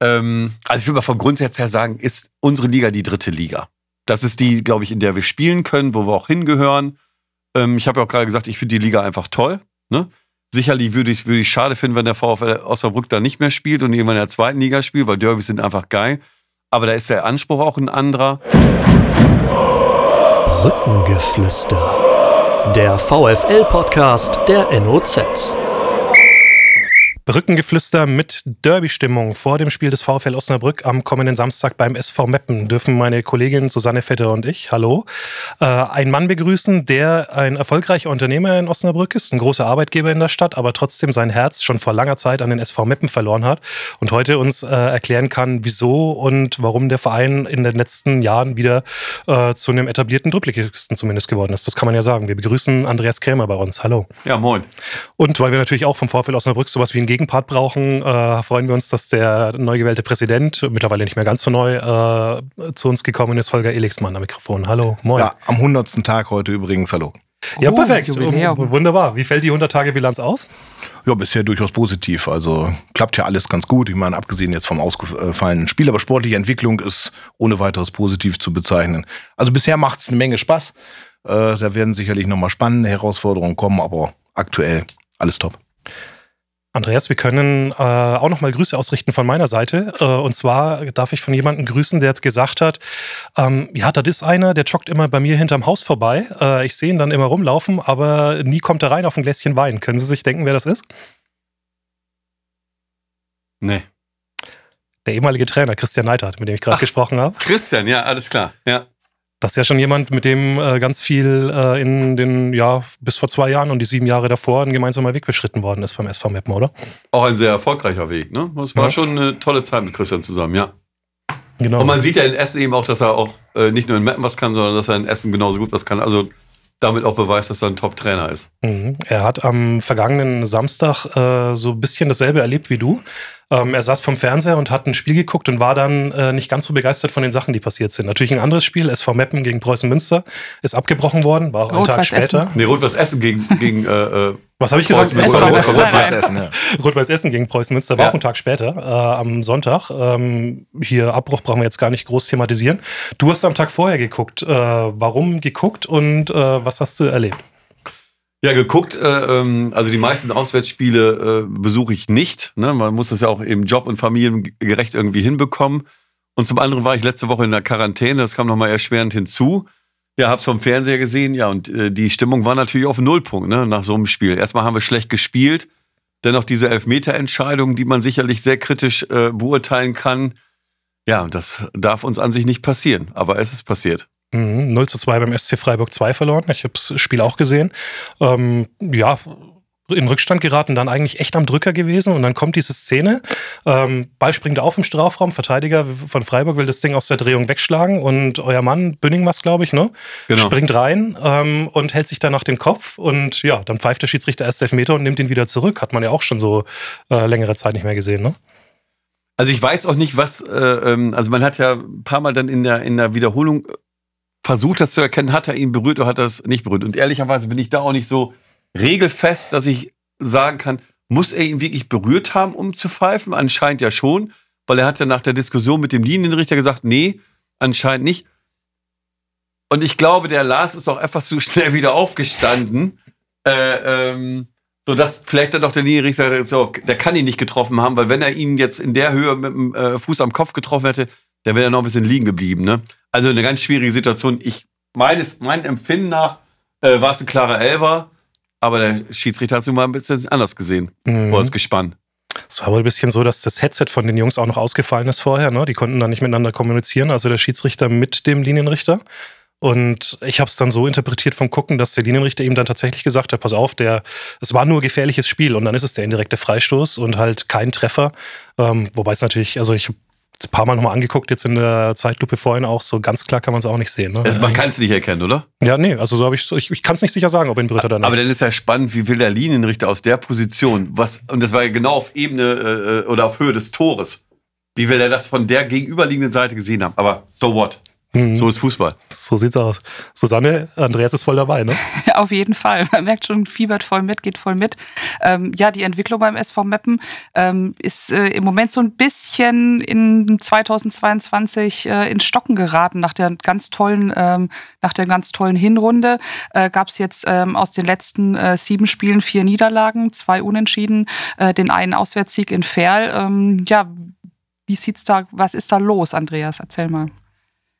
Ähm, also ich würde mal vom Grundsatz her sagen, ist unsere Liga die dritte Liga. Das ist die, glaube ich, in der wir spielen können, wo wir auch hingehören. Ähm, ich habe ja auch gerade gesagt, ich finde die Liga einfach toll. Ne? Sicherlich würde ich es würd schade finden, wenn der VfL Osnabrück da nicht mehr spielt und irgendwann in der zweiten Liga spielt, weil Derbys sind einfach geil. Aber da ist der Anspruch auch ein anderer. Brückengeflüster. Der VfL-Podcast der NOZ. Brückengeflüster mit Derby-Stimmung vor dem Spiel des VfL Osnabrück am kommenden Samstag beim SV Meppen dürfen meine Kollegin Susanne Vetter und ich, hallo, äh, einen Mann begrüßen, der ein erfolgreicher Unternehmer in Osnabrück ist, ein großer Arbeitgeber in der Stadt, aber trotzdem sein Herz schon vor langer Zeit an den SV Meppen verloren hat und heute uns äh, erklären kann, wieso und warum der Verein in den letzten Jahren wieder äh, zu einem etablierten Drittligisten zumindest geworden ist. Das kann man ja sagen. Wir begrüßen Andreas Krämer bei uns. Hallo. Ja, moin. Und weil wir natürlich auch vom VfL Osnabrück sowas wie ein Gegenpart brauchen, äh, freuen wir uns, dass der neu gewählte Präsident, mittlerweile nicht mehr ganz so neu, äh, zu uns gekommen ist, Holger Elixmann am Mikrofon. Hallo, moin. Ja, am 100. Tag heute übrigens, hallo. Ja, oh, perfekt. Wunderbar. Wie fällt die 100-Tage-Bilanz aus? Ja, bisher durchaus positiv. Also klappt ja alles ganz gut. Ich meine, abgesehen jetzt vom ausgefallenen Spiel, aber sportliche Entwicklung ist ohne weiteres positiv zu bezeichnen. Also bisher macht es eine Menge Spaß. Äh, da werden sicherlich nochmal spannende Herausforderungen kommen, aber aktuell alles top. Andreas, wir können äh, auch nochmal Grüße ausrichten von meiner Seite. Äh, und zwar darf ich von jemandem grüßen, der jetzt gesagt hat, ähm, ja, das ist einer, der joggt immer bei mir hinterm Haus vorbei. Äh, ich sehe ihn dann immer rumlaufen, aber nie kommt er rein auf ein Gläschen Wein. Können Sie sich denken, wer das ist? Nee. Der ehemalige Trainer, Christian Neidhardt, mit dem ich gerade gesprochen habe. Christian, ja, alles klar. Ja. Das ist ja schon jemand, mit dem äh, ganz viel äh, in den, ja, bis vor zwei Jahren und die sieben Jahre davor ein gemeinsamer Weg beschritten worden ist beim SV Meppen, oder? Auch ein sehr erfolgreicher Weg, ne? Es war ja. schon eine tolle Zeit mit Christian zusammen, ja. Genau. Und man sieht ja in Essen eben auch, dass er auch äh, nicht nur in Meppen was kann, sondern dass er in Essen genauso gut was kann. Also damit auch beweist, dass er ein Top-Trainer ist. Mhm. Er hat am vergangenen Samstag äh, so ein bisschen dasselbe erlebt wie du. Ähm, er saß vom Fernseher und hat ein Spiel geguckt und war dann äh, nicht ganz so begeistert von den Sachen, die passiert sind. Natürlich ein anderes Spiel, SV Meppen gegen Preußen Münster, ist abgebrochen worden, war auch einen Tag später. Essen. Nee, Rot-Weiß Essen gegen, gegen äh, äh was habe ich gesagt? Rot-Weiß Essen, ja. Rot-Weiß Essen gegen Preußen Münster war ja. auch einen Tag später, äh, am Sonntag. Ähm, hier Abbruch brauchen wir jetzt gar nicht groß thematisieren. Du hast am Tag vorher geguckt. Äh, warum geguckt und äh, was hast du erlebt? Ja, geguckt, äh, ähm, also die meisten Auswärtsspiele äh, besuche ich nicht. Ne? Man muss das ja auch im Job und familiengerecht irgendwie hinbekommen. Und zum anderen war ich letzte Woche in der Quarantäne, das kam nochmal erschwerend hinzu. Ja, hab's vom Fernseher gesehen, ja, und äh, die Stimmung war natürlich auf Nullpunkt, ne, nach so einem Spiel. Erstmal haben wir schlecht gespielt, dennoch diese Elfmeterentscheidung, die man sicherlich sehr kritisch äh, beurteilen kann. Ja, das darf uns an sich nicht passieren, aber es ist passiert. Mhm, 0 zu 2 beim SC Freiburg 2 verloren. Ich habe das Spiel auch gesehen. Ähm, ja, in Rückstand geraten, dann eigentlich echt am Drücker gewesen und dann kommt diese Szene. Ähm, Ball springt auf im Strafraum, Verteidiger von Freiburg will das Ding aus der Drehung wegschlagen und euer Mann, Bünning was glaube ich, ne? Genau. Springt rein ähm, und hält sich dann nach den Kopf und ja, dann pfeift der Schiedsrichter erst Elfmeter und nimmt ihn wieder zurück. Hat man ja auch schon so äh, längere Zeit nicht mehr gesehen, ne? Also ich weiß auch nicht, was, äh, ähm, also man hat ja ein paar Mal dann in der, in der Wiederholung versucht, das zu erkennen, hat er ihn berührt oder hat er das nicht berührt. Und ehrlicherweise bin ich da auch nicht so regelfest, dass ich sagen kann, muss er ihn wirklich berührt haben, um zu pfeifen? Anscheinend ja schon, weil er hat ja nach der Diskussion mit dem Linienrichter gesagt, nee, anscheinend nicht. Und ich glaube, der Lars ist auch etwas zu schnell wieder aufgestanden, äh, ähm, sodass vielleicht dann doch der Linienrichter so, der kann ihn nicht getroffen haben, weil wenn er ihn jetzt in der Höhe mit dem äh, Fuß am Kopf getroffen hätte, der wäre noch ein bisschen liegen geblieben. Ne? Also eine ganz schwierige Situation. Ich meines, mein Empfinden nach äh, war es ein klarer Elfer, aber der Schiedsrichter hat es mal ein bisschen anders gesehen. Mhm. Oder ist gespannt. Es war wohl ein bisschen so, dass das Headset von den Jungs auch noch ausgefallen ist vorher. Ne? Die konnten dann nicht miteinander kommunizieren, also der Schiedsrichter mit dem Linienrichter. Und ich habe es dann so interpretiert vom Gucken, dass der Linienrichter ihm dann tatsächlich gesagt hat, pass auf, der, es war nur gefährliches Spiel und dann ist es der indirekte Freistoß und halt kein Treffer. Ähm, wobei es natürlich, also ich ein paar Mal nochmal angeguckt, jetzt in der Zeitlupe vorhin auch, so ganz klar kann man es auch nicht sehen. Ne? Also man kann es nicht erkennen, oder? Ja, nee, also so habe ich, ich, ich kann es nicht sicher sagen, ob berührt oder nicht. Aber dann ist ja spannend, wie will der Linienrichter aus der Position, was, und das war ja genau auf Ebene äh, oder auf Höhe des Tores, wie will er das von der gegenüberliegenden Seite gesehen haben? Aber so what? Mhm. So ist Fußball. So sieht's aus. Susanne, Andreas ist voll dabei, ne? Auf jeden Fall. Man merkt schon, fiebert voll mit, geht voll mit. Ähm, ja, die Entwicklung beim SV Meppen ähm, ist äh, im Moment so ein bisschen in 2022 äh, ins Stocken geraten. Nach der ganz tollen, ähm, nach der ganz tollen Hinrunde äh, gab es jetzt ähm, aus den letzten äh, sieben Spielen vier Niederlagen, zwei Unentschieden, äh, den einen Auswärtssieg in Ferl. Ähm, ja, wie sieht's da, was ist da los, Andreas? Erzähl mal.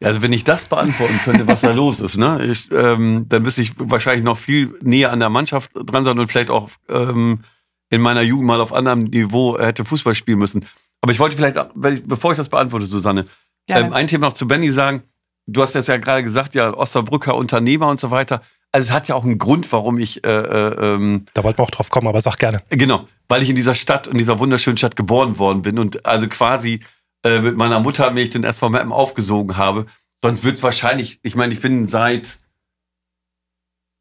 Also wenn ich das beantworten könnte, was da los ist, ne, ich, ähm, dann müsste ich wahrscheinlich noch viel näher an der Mannschaft dran sein und vielleicht auch ähm, in meiner Jugend mal auf anderem Niveau hätte Fußball spielen müssen. Aber ich wollte vielleicht, bevor ich das beantworte, Susanne, ähm, ein Thema noch zu Benny sagen. Du hast jetzt ja gerade gesagt, ja, Osterbrücker Unternehmer und so weiter. Also es hat ja auch einen Grund, warum ich. Äh, äh, ähm, da wollten wir auch drauf kommen, aber sag gerne. Genau, weil ich in dieser Stadt, in dieser wunderschönen Stadt geboren worden bin und also quasi äh, mit meiner Mutter mich den SV Mappen aufgesogen habe. Sonst wird es wahrscheinlich, ich meine, ich bin seit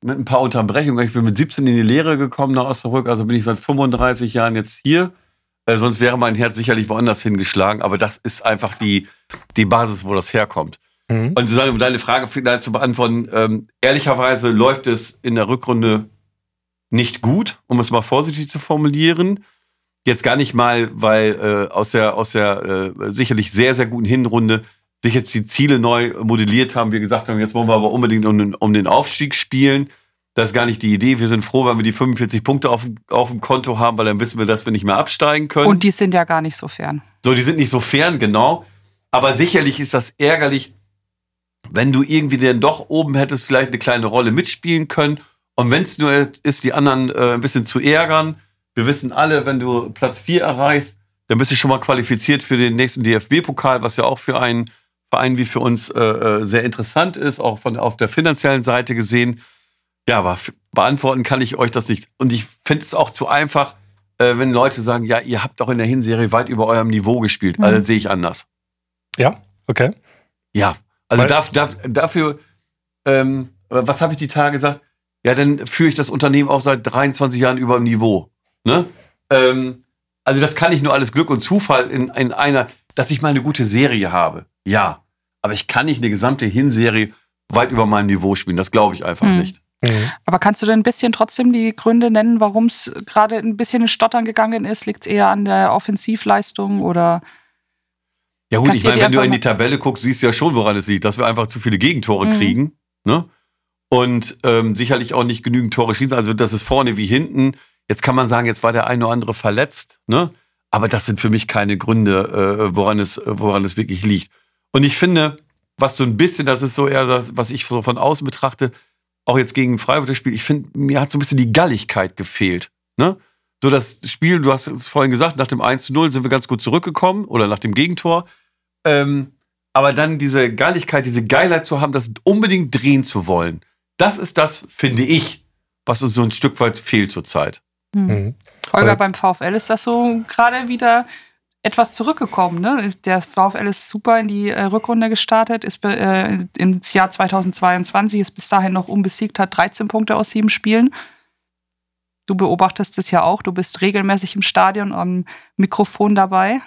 mit ein paar Unterbrechungen, ich bin mit 17 in die Lehre gekommen nach Osnabrück, also bin ich seit 35 Jahren jetzt hier. Äh, sonst wäre mein Herz sicherlich woanders hingeschlagen, aber das ist einfach die, die Basis, wo das herkommt. Mhm. Und Susanne, um deine Frage vielleicht zu beantworten, ähm, ehrlicherweise läuft es in der Rückrunde nicht gut, um es mal vorsichtig zu formulieren. Jetzt gar nicht mal, weil äh, aus der, aus der äh, sicherlich sehr, sehr guten Hinrunde sich jetzt die Ziele neu modelliert haben. Wir gesagt haben, jetzt wollen wir aber unbedingt um den, um den Aufstieg spielen. Das ist gar nicht die Idee. Wir sind froh, wenn wir die 45 Punkte auf, auf dem Konto haben, weil dann wissen wir, dass wir nicht mehr absteigen können. Und die sind ja gar nicht so fern. So, die sind nicht so fern, genau. Aber sicherlich ist das ärgerlich, wenn du irgendwie dann doch oben hättest vielleicht eine kleine Rolle mitspielen können. Und wenn es nur ist, die anderen äh, ein bisschen zu ärgern, wir wissen alle, wenn du Platz 4 erreichst, dann bist du schon mal qualifiziert für den nächsten DFB-Pokal, was ja auch für einen Verein wie für uns äh, äh, sehr interessant ist, auch von auf der finanziellen Seite gesehen. Ja, aber beantworten kann ich euch das nicht. Und ich finde es auch zu einfach, äh, wenn Leute sagen, ja, ihr habt doch in der Hinserie weit über eurem Niveau gespielt. Mhm. Also sehe ich anders. Ja, okay. Ja, also darf, darf, dafür, ähm, was habe ich die Tage gesagt? Ja, dann führe ich das Unternehmen auch seit 23 Jahren über dem Niveau. Ne? Ähm, also das kann nicht nur alles Glück und Zufall in, in einer, dass ich mal eine gute Serie habe. Ja, aber ich kann nicht eine gesamte Hinserie weit über meinem Niveau spielen. Das glaube ich einfach mhm. nicht. Mhm. Aber kannst du denn ein bisschen trotzdem die Gründe nennen, warum es gerade ein bisschen in Stottern gegangen ist? Liegt es eher an der Offensivleistung oder? Ja gut, ich meine, wenn du in die Tabelle guckst, siehst du ja schon, woran es liegt, dass wir einfach zu viele Gegentore mhm. kriegen. Ne? Und ähm, sicherlich auch nicht genügend Tore schießen. Also das ist vorne wie hinten. Jetzt kann man sagen, jetzt war der eine oder andere verletzt. Ne? Aber das sind für mich keine Gründe, äh, woran, es, woran es wirklich liegt. Und ich finde, was so ein bisschen, das ist so eher das, was ich so von außen betrachte, auch jetzt gegen Freiburg das Spiel, ich finde, mir hat so ein bisschen die Galligkeit gefehlt. Ne? So das Spiel, du hast es vorhin gesagt, nach dem 1 zu 0 sind wir ganz gut zurückgekommen oder nach dem Gegentor. Ähm, aber dann diese Galligkeit, diese Geilheit zu haben, das unbedingt drehen zu wollen, das ist das, finde ich, was uns so ein Stück weit fehlt zurzeit. Mhm. mhm. Holger, beim VfL ist das so gerade wieder etwas zurückgekommen. Ne? Der VfL ist super in die äh, Rückrunde gestartet, ist äh, ins Jahr 2022, ist bis dahin noch unbesiegt, hat 13 Punkte aus sieben Spielen. Du beobachtest es ja auch, du bist regelmäßig im Stadion am Mikrofon dabei.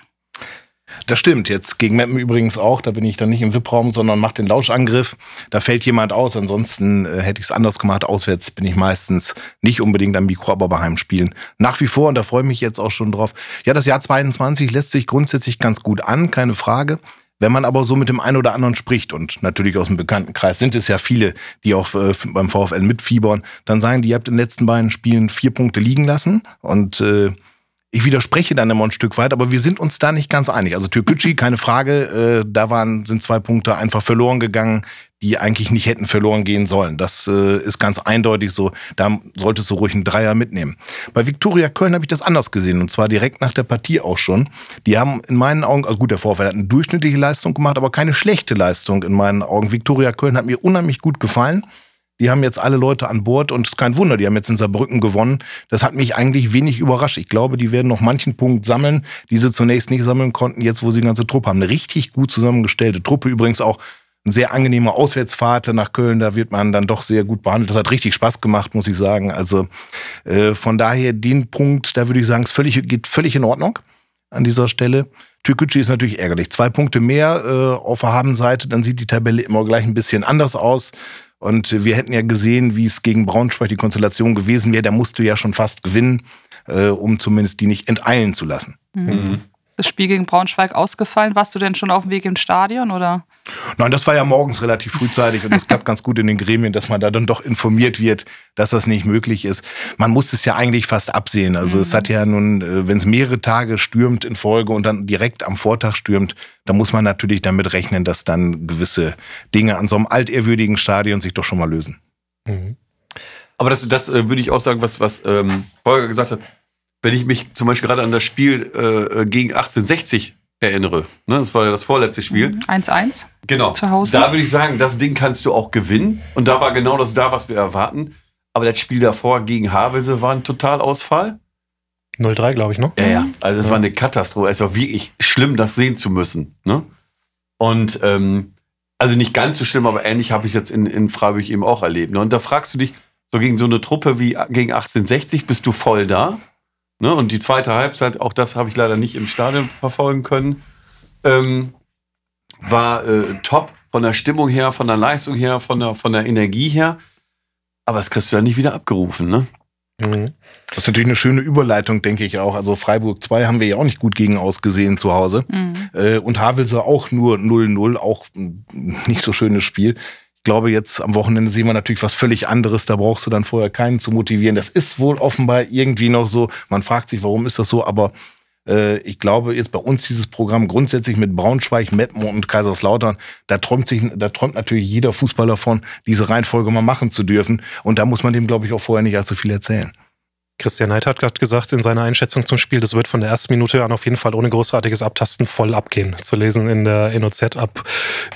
Das stimmt. Jetzt gegen Mappen übrigens auch. Da bin ich dann nicht im VIP-Raum, sondern mache den Lauschangriff. Da fällt jemand aus. Ansonsten äh, hätte ich es anders gemacht. Auswärts bin ich meistens nicht unbedingt am Mikro, aber bei Heimspielen nach wie vor. Und da freue ich mich jetzt auch schon drauf. Ja, das Jahr 22 lässt sich grundsätzlich ganz gut an, keine Frage. Wenn man aber so mit dem einen oder anderen spricht und natürlich aus dem Bekanntenkreis sind es ja viele, die auch äh, beim VfL mitfiebern, dann sagen die, ihr habt in den letzten beiden Spielen vier Punkte liegen lassen und äh, ich widerspreche dann immer ein Stück weit, aber wir sind uns da nicht ganz einig. Also Türkgücü, keine Frage, äh, da waren, sind zwei Punkte einfach verloren gegangen, die eigentlich nicht hätten verloren gehen sollen. Das äh, ist ganz eindeutig so. Da solltest du ruhig einen Dreier mitnehmen. Bei Viktoria Köln habe ich das anders gesehen und zwar direkt nach der Partie auch schon. Die haben in meinen Augen, also gut, der Vorfall hat eine durchschnittliche Leistung gemacht, aber keine schlechte Leistung in meinen Augen. Viktoria Köln hat mir unheimlich gut gefallen. Die haben jetzt alle Leute an Bord und es ist kein Wunder, die haben jetzt in Saarbrücken gewonnen. Das hat mich eigentlich wenig überrascht. Ich glaube, die werden noch manchen Punkt sammeln, die sie zunächst nicht sammeln konnten, jetzt wo sie die ganze Truppe haben. Eine richtig gut zusammengestellte Truppe. Übrigens auch ein sehr angenehmer Auswärtsfahrt nach Köln. Da wird man dann doch sehr gut behandelt. Das hat richtig Spaß gemacht, muss ich sagen. Also äh, von daher den Punkt, da würde ich sagen, es völlig, geht völlig in Ordnung an dieser Stelle. Türkgücü ist natürlich ärgerlich. Zwei Punkte mehr äh, auf der Habenseite, dann sieht die Tabelle immer gleich ein bisschen anders aus. Und wir hätten ja gesehen, wie es gegen Braunschweig die Konstellation gewesen wäre. Da musst du ja schon fast gewinnen, äh, um zumindest die nicht enteilen zu lassen. Mhm. Das Spiel gegen Braunschweig ausgefallen. Warst du denn schon auf dem Weg ins Stadion oder? Nein, das war ja morgens relativ frühzeitig und es klappt ganz gut in den Gremien, dass man da dann doch informiert wird, dass das nicht möglich ist. Man muss es ja eigentlich fast absehen. Also mhm. es hat ja nun, äh, wenn es mehrere Tage stürmt in Folge und dann direkt am Vortag stürmt, da muss man natürlich damit rechnen, dass dann gewisse Dinge an so einem altehrwürdigen Stadion sich doch schon mal lösen. Mhm. Aber das, das äh, würde ich auch sagen, was, was ähm, Holger gesagt hat. Wenn ich mich zum Beispiel gerade an das Spiel äh, gegen 1860 erinnere. Ne, das war ja das vorletzte Spiel. 1-1. Mhm. Genau. Zu Hause. Da würde ich sagen, das Ding kannst du auch gewinnen. Und da war genau das da, was wir erwarten. Aber das Spiel davor gegen Havelse war ein Totalausfall. 0-3, glaube ich, ne? Ja, ja. Also es ja. war eine Katastrophe. Es war wirklich schlimm, das sehen zu müssen. Ne? Und ähm, also nicht ganz so schlimm, aber ähnlich habe ich es jetzt in, in Freiburg eben auch erlebt. Ne? Und da fragst du dich, so gegen so eine Truppe wie gegen 1860 bist du voll da. Ne? Und die zweite Halbzeit, auch das habe ich leider nicht im Stadion verfolgen können, ähm, war äh, top von der Stimmung her, von der Leistung her, von der, von der Energie her. Aber das kriegst du ja nicht wieder abgerufen, ne? Mhm. Das ist natürlich eine schöne Überleitung, denke ich auch. Also Freiburg 2 haben wir ja auch nicht gut gegen ausgesehen zu Hause. Mhm. Äh, und Havelse auch nur 0-0, auch nicht so schönes Spiel. Ich glaube, jetzt am Wochenende sehen wir natürlich was völlig anderes. Da brauchst du dann vorher keinen zu motivieren. Das ist wohl offenbar irgendwie noch so. Man fragt sich, warum ist das so? Aber äh, ich glaube, jetzt bei uns dieses Programm grundsätzlich mit Braunschweig, Meppen und Kaiserslautern, da träumt sich, da träumt natürlich jeder Fußballer von, diese Reihenfolge mal machen zu dürfen. Und da muss man dem, glaube ich, auch vorher nicht allzu viel erzählen. Christian Neid hat gerade gesagt in seiner Einschätzung zum Spiel, das wird von der ersten Minute an auf jeden Fall ohne großartiges Abtasten voll abgehen. Zu lesen in der NOZ ab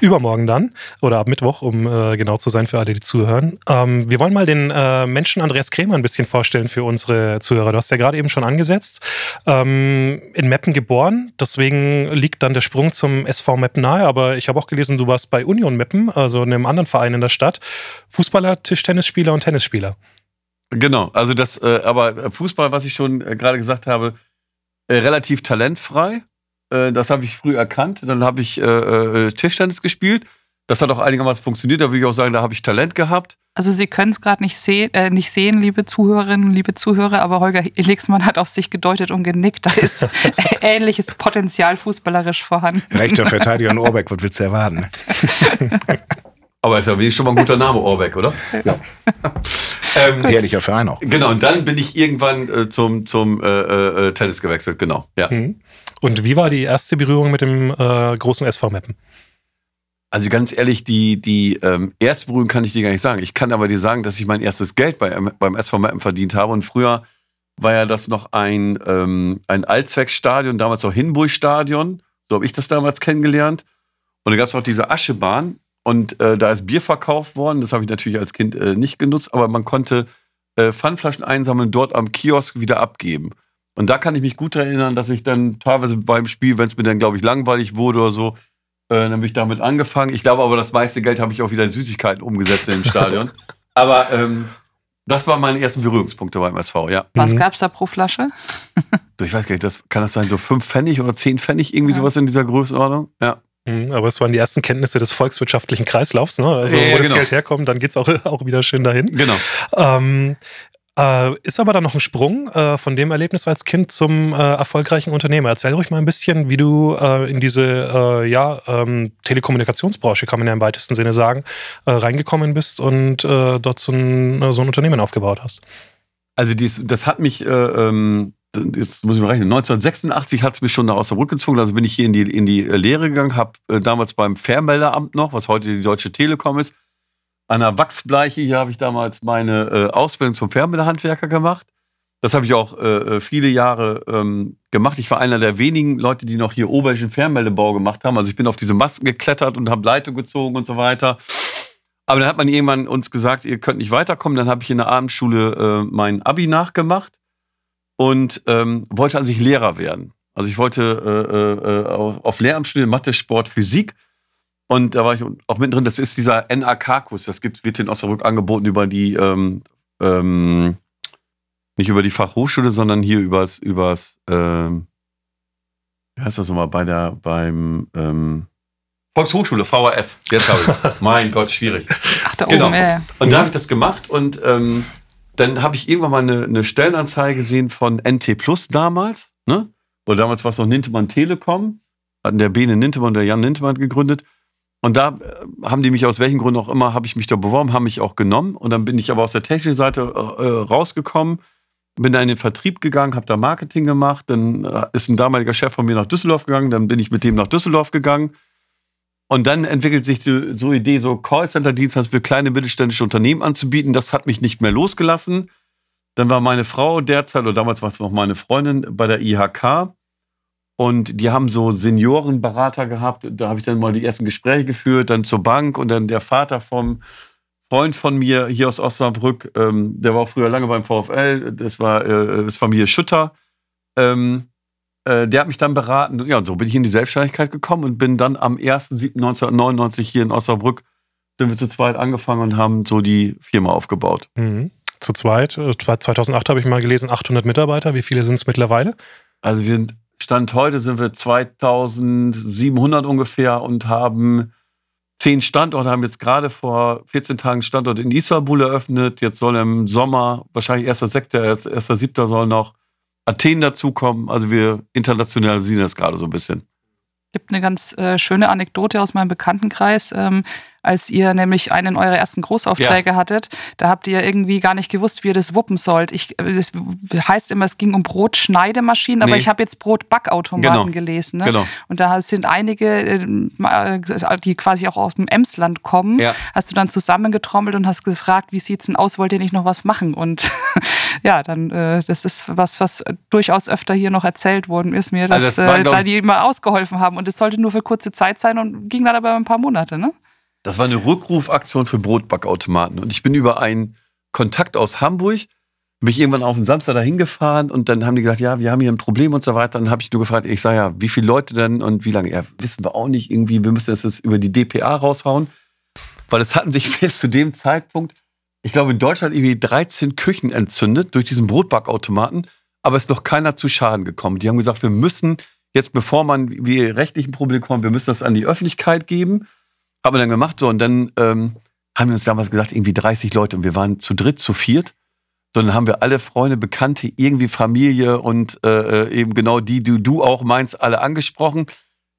übermorgen dann oder ab Mittwoch, um äh, genau zu sein für alle, die zuhören. Ähm, wir wollen mal den äh, Menschen Andreas Krämer ein bisschen vorstellen für unsere Zuhörer. Du hast ja gerade eben schon angesetzt. Ähm, in Meppen geboren, deswegen liegt dann der Sprung zum SV Meppen nahe. Aber ich habe auch gelesen, du warst bei Union Meppen, also einem anderen Verein in der Stadt. Fußballer, Tischtennisspieler und Tennisspieler. Genau, also das, äh, aber Fußball, was ich schon äh, gerade gesagt habe, äh, relativ talentfrei. Äh, das habe ich früh erkannt. Dann habe ich äh, äh, Tischtennis gespielt. Das hat auch einigermaßen funktioniert. Da würde ich auch sagen, da habe ich Talent gehabt. Also Sie können es gerade nicht, seh nicht sehen, liebe Zuhörerinnen, liebe Zuhörer, aber Holger Elixmann hat auf sich gedeutet und genickt. Da ist ähnliches Potenzial fußballerisch vorhanden. Rechter Verteidiger in Orbeck, was willst du erwarten? Aber ist ja wenigstens schon mal ein guter Name, Orbeck, oder? Ja. ähm, Herrlicher Verein auch. Genau, und dann bin ich irgendwann äh, zum, zum äh, äh, Tennis gewechselt, genau. Ja. Mhm. Und wie war die erste Berührung mit dem äh, großen SV Meppen? Also ganz ehrlich, die, die ähm, erste Berührung kann ich dir gar nicht sagen. Ich kann aber dir sagen, dass ich mein erstes Geld bei, beim SV Meppen verdient habe. Und früher war ja das noch ein, ähm, ein Allzweckstadion, damals auch Hinburg-Stadion. So habe ich das damals kennengelernt. Und da gab es auch diese Aschebahn. Und äh, da ist Bier verkauft worden. Das habe ich natürlich als Kind äh, nicht genutzt, aber man konnte äh, Pfandflaschen einsammeln, dort am Kiosk wieder abgeben. Und da kann ich mich gut erinnern, dass ich dann teilweise beim Spiel, wenn es mir dann, glaube ich, langweilig wurde oder so, äh, dann habe ich damit angefangen. Ich glaube aber, das meiste Geld habe ich auch wieder in Süßigkeiten umgesetzt im Stadion. aber ähm, das waren meine ersten Berührungspunkte beim SV, ja. Was mhm. gab es da pro Flasche? ich weiß gar nicht, das, kann das sein, so fünf Pfennig oder zehn Pfennig, irgendwie ja. sowas in dieser Größenordnung? Ja. Mhm, aber es waren die ersten Kenntnisse des volkswirtschaftlichen Kreislaufs. Ne? Also, ja, wo das genau. Geld herkommt, dann geht es auch, auch wieder schön dahin. Genau. Ähm, äh, ist aber dann noch ein Sprung äh, von dem Erlebnis als Kind zum äh, erfolgreichen Unternehmer. Erzähl ruhig mal ein bisschen, wie du äh, in diese äh, ja, ähm, Telekommunikationsbranche, kann man ja im weitesten Sinne sagen, äh, reingekommen bist und dort so ein, so ein Unternehmen aufgebaut hast. Also dies, das hat mich ähm, jetzt muss ich mal rechnen, 1986 hat es mich schon nach Osnabrück gezogen, also bin ich hier in die, in die äh, Lehre gegangen, habe äh, damals beim Fernmelderamt noch, was heute die Deutsche Telekom ist, an der Wachsbleiche, hier habe ich damals meine äh, Ausbildung zum Fernmelderhandwerker gemacht. Das habe ich auch äh, äh, viele Jahre ähm, gemacht. Ich war einer der wenigen Leute, die noch hier oberischen Fernmeldebau gemacht haben. Also ich bin auf diese Masken geklettert und habe Leitung gezogen und so weiter. Aber dann hat man irgendwann uns gesagt, ihr könnt nicht weiterkommen. Dann habe ich in der Abendschule äh, mein Abi nachgemacht und ähm, wollte an sich Lehrer werden. Also ich wollte äh, äh, auf Lehramt studieren, Mathe, Sport, Physik. Und da war ich auch mittendrin. Das ist dieser NAK-Kurs. Das gibt, wird in Osnabrück angeboten über die, ähm, ähm, nicht über die Fachhochschule, sondern hier übers, übers ähm, wie heißt das nochmal, bei der, beim ähm, Volkshochschule, VHS. Jetzt habe ich Mein Gott, schwierig. Ach, da Genau. oben, ja. Und da habe ich das gemacht und ähm, dann habe ich irgendwann mal eine, eine Stellenanzeige gesehen von NT Plus damals, ne? Oder damals war es noch Nintemann Telekom, hatten der Bene Nintemann und der Jan Nintemann gegründet. Und da äh, haben die mich aus welchen Gründen auch immer, habe ich mich da beworben, haben mich auch genommen. Und dann bin ich aber aus der technischen Seite äh, rausgekommen, bin da in den Vertrieb gegangen, habe da Marketing gemacht. Dann äh, ist ein damaliger Chef von mir nach Düsseldorf gegangen, dann bin ich mit dem nach Düsseldorf gegangen. Und dann entwickelt sich die, so Idee, so Callcenter-Dienstleister für kleine mittelständische Unternehmen anzubieten. Das hat mich nicht mehr losgelassen. Dann war meine Frau derzeit, oder damals war es noch meine Freundin, bei der IHK. Und die haben so Seniorenberater gehabt. Da habe ich dann mal die ersten Gespräche geführt, dann zur Bank und dann der Vater vom Freund von mir hier aus Osnabrück, ähm, der war auch früher lange beim VfL, das war äh, das Familie Schütter. Ähm, äh, der hat mich dann beraten. Ja, und so bin ich in die Selbstständigkeit gekommen und bin dann am 1.7.1999 hier in Osnabrück, sind wir zu zweit angefangen und haben so die Firma aufgebaut. Mhm. Zu zweit. äh, 2008 habe ich mal gelesen, 800 Mitarbeiter. Wie viele sind es mittlerweile? Also wir sind, Stand heute sind wir 2700 ungefähr und haben zehn Standorte, haben jetzt gerade vor 14 Tagen Standort in Istanbul eröffnet. Jetzt soll im Sommer, wahrscheinlich erster Sektor, erster Siebter soll noch Athen dazukommen. Also wir internationalisieren das gerade so ein bisschen. gibt eine ganz äh, schöne Anekdote aus meinem Bekanntenkreis. Ähm, als ihr nämlich einen eurer ersten Großaufträge hattet, da habt ihr irgendwie gar nicht gewusst, wie ihr das wuppen sollt. Ich, äh, das heißt immer, es ging um Brotschneidemaschinen, aber Nee. ich habe jetzt Brotbackautomaten Genau. gelesen. Ne? Genau. Und da sind einige, äh, die quasi auch aus dem Emsland kommen, Ja. hast du dann zusammengetrommelt und hast gefragt, wie sieht's denn aus, wollt ihr nicht noch was machen? Und ja, dann, äh, das ist was, was durchaus öfter hier noch erzählt worden ist mir, dass Also das war, äh, da die immer ausgeholfen haben. Und es sollte nur für kurze Zeit sein und ging dann aber ein paar Monate, ne? Das war eine Rückrufaktion für Brotbackautomaten. Und ich bin über einen Kontakt aus Hamburg, bin ich irgendwann auf den Samstag dahin gefahren und dann haben die gesagt, ja, wir haben hier ein Problem und so weiter. Dann habe ich nur gefragt, ich sage ja, wie viele Leute denn und wie lange? Ja, wissen wir auch nicht irgendwie. Wir müssen das jetzt über die DPA raushauen. Weil es hatten sich bis zu dem Zeitpunkt, ich glaube in Deutschland irgendwie 13 Küchen entzündet durch diesen Brotbackautomaten, aber es ist noch keiner zu Schaden gekommen. Die haben gesagt, wir müssen jetzt, bevor man wie rechtlichen Probleme kommt, wir müssen das an die Öffentlichkeit geben. Haben wir dann gemacht so und dann ähm, haben wir uns damals gesagt, irgendwie 30 Leute und wir waren zu dritt, zu viert. So, dann haben wir alle Freunde, Bekannte, irgendwie Familie und äh, eben genau die, die du auch meinst, alle angesprochen.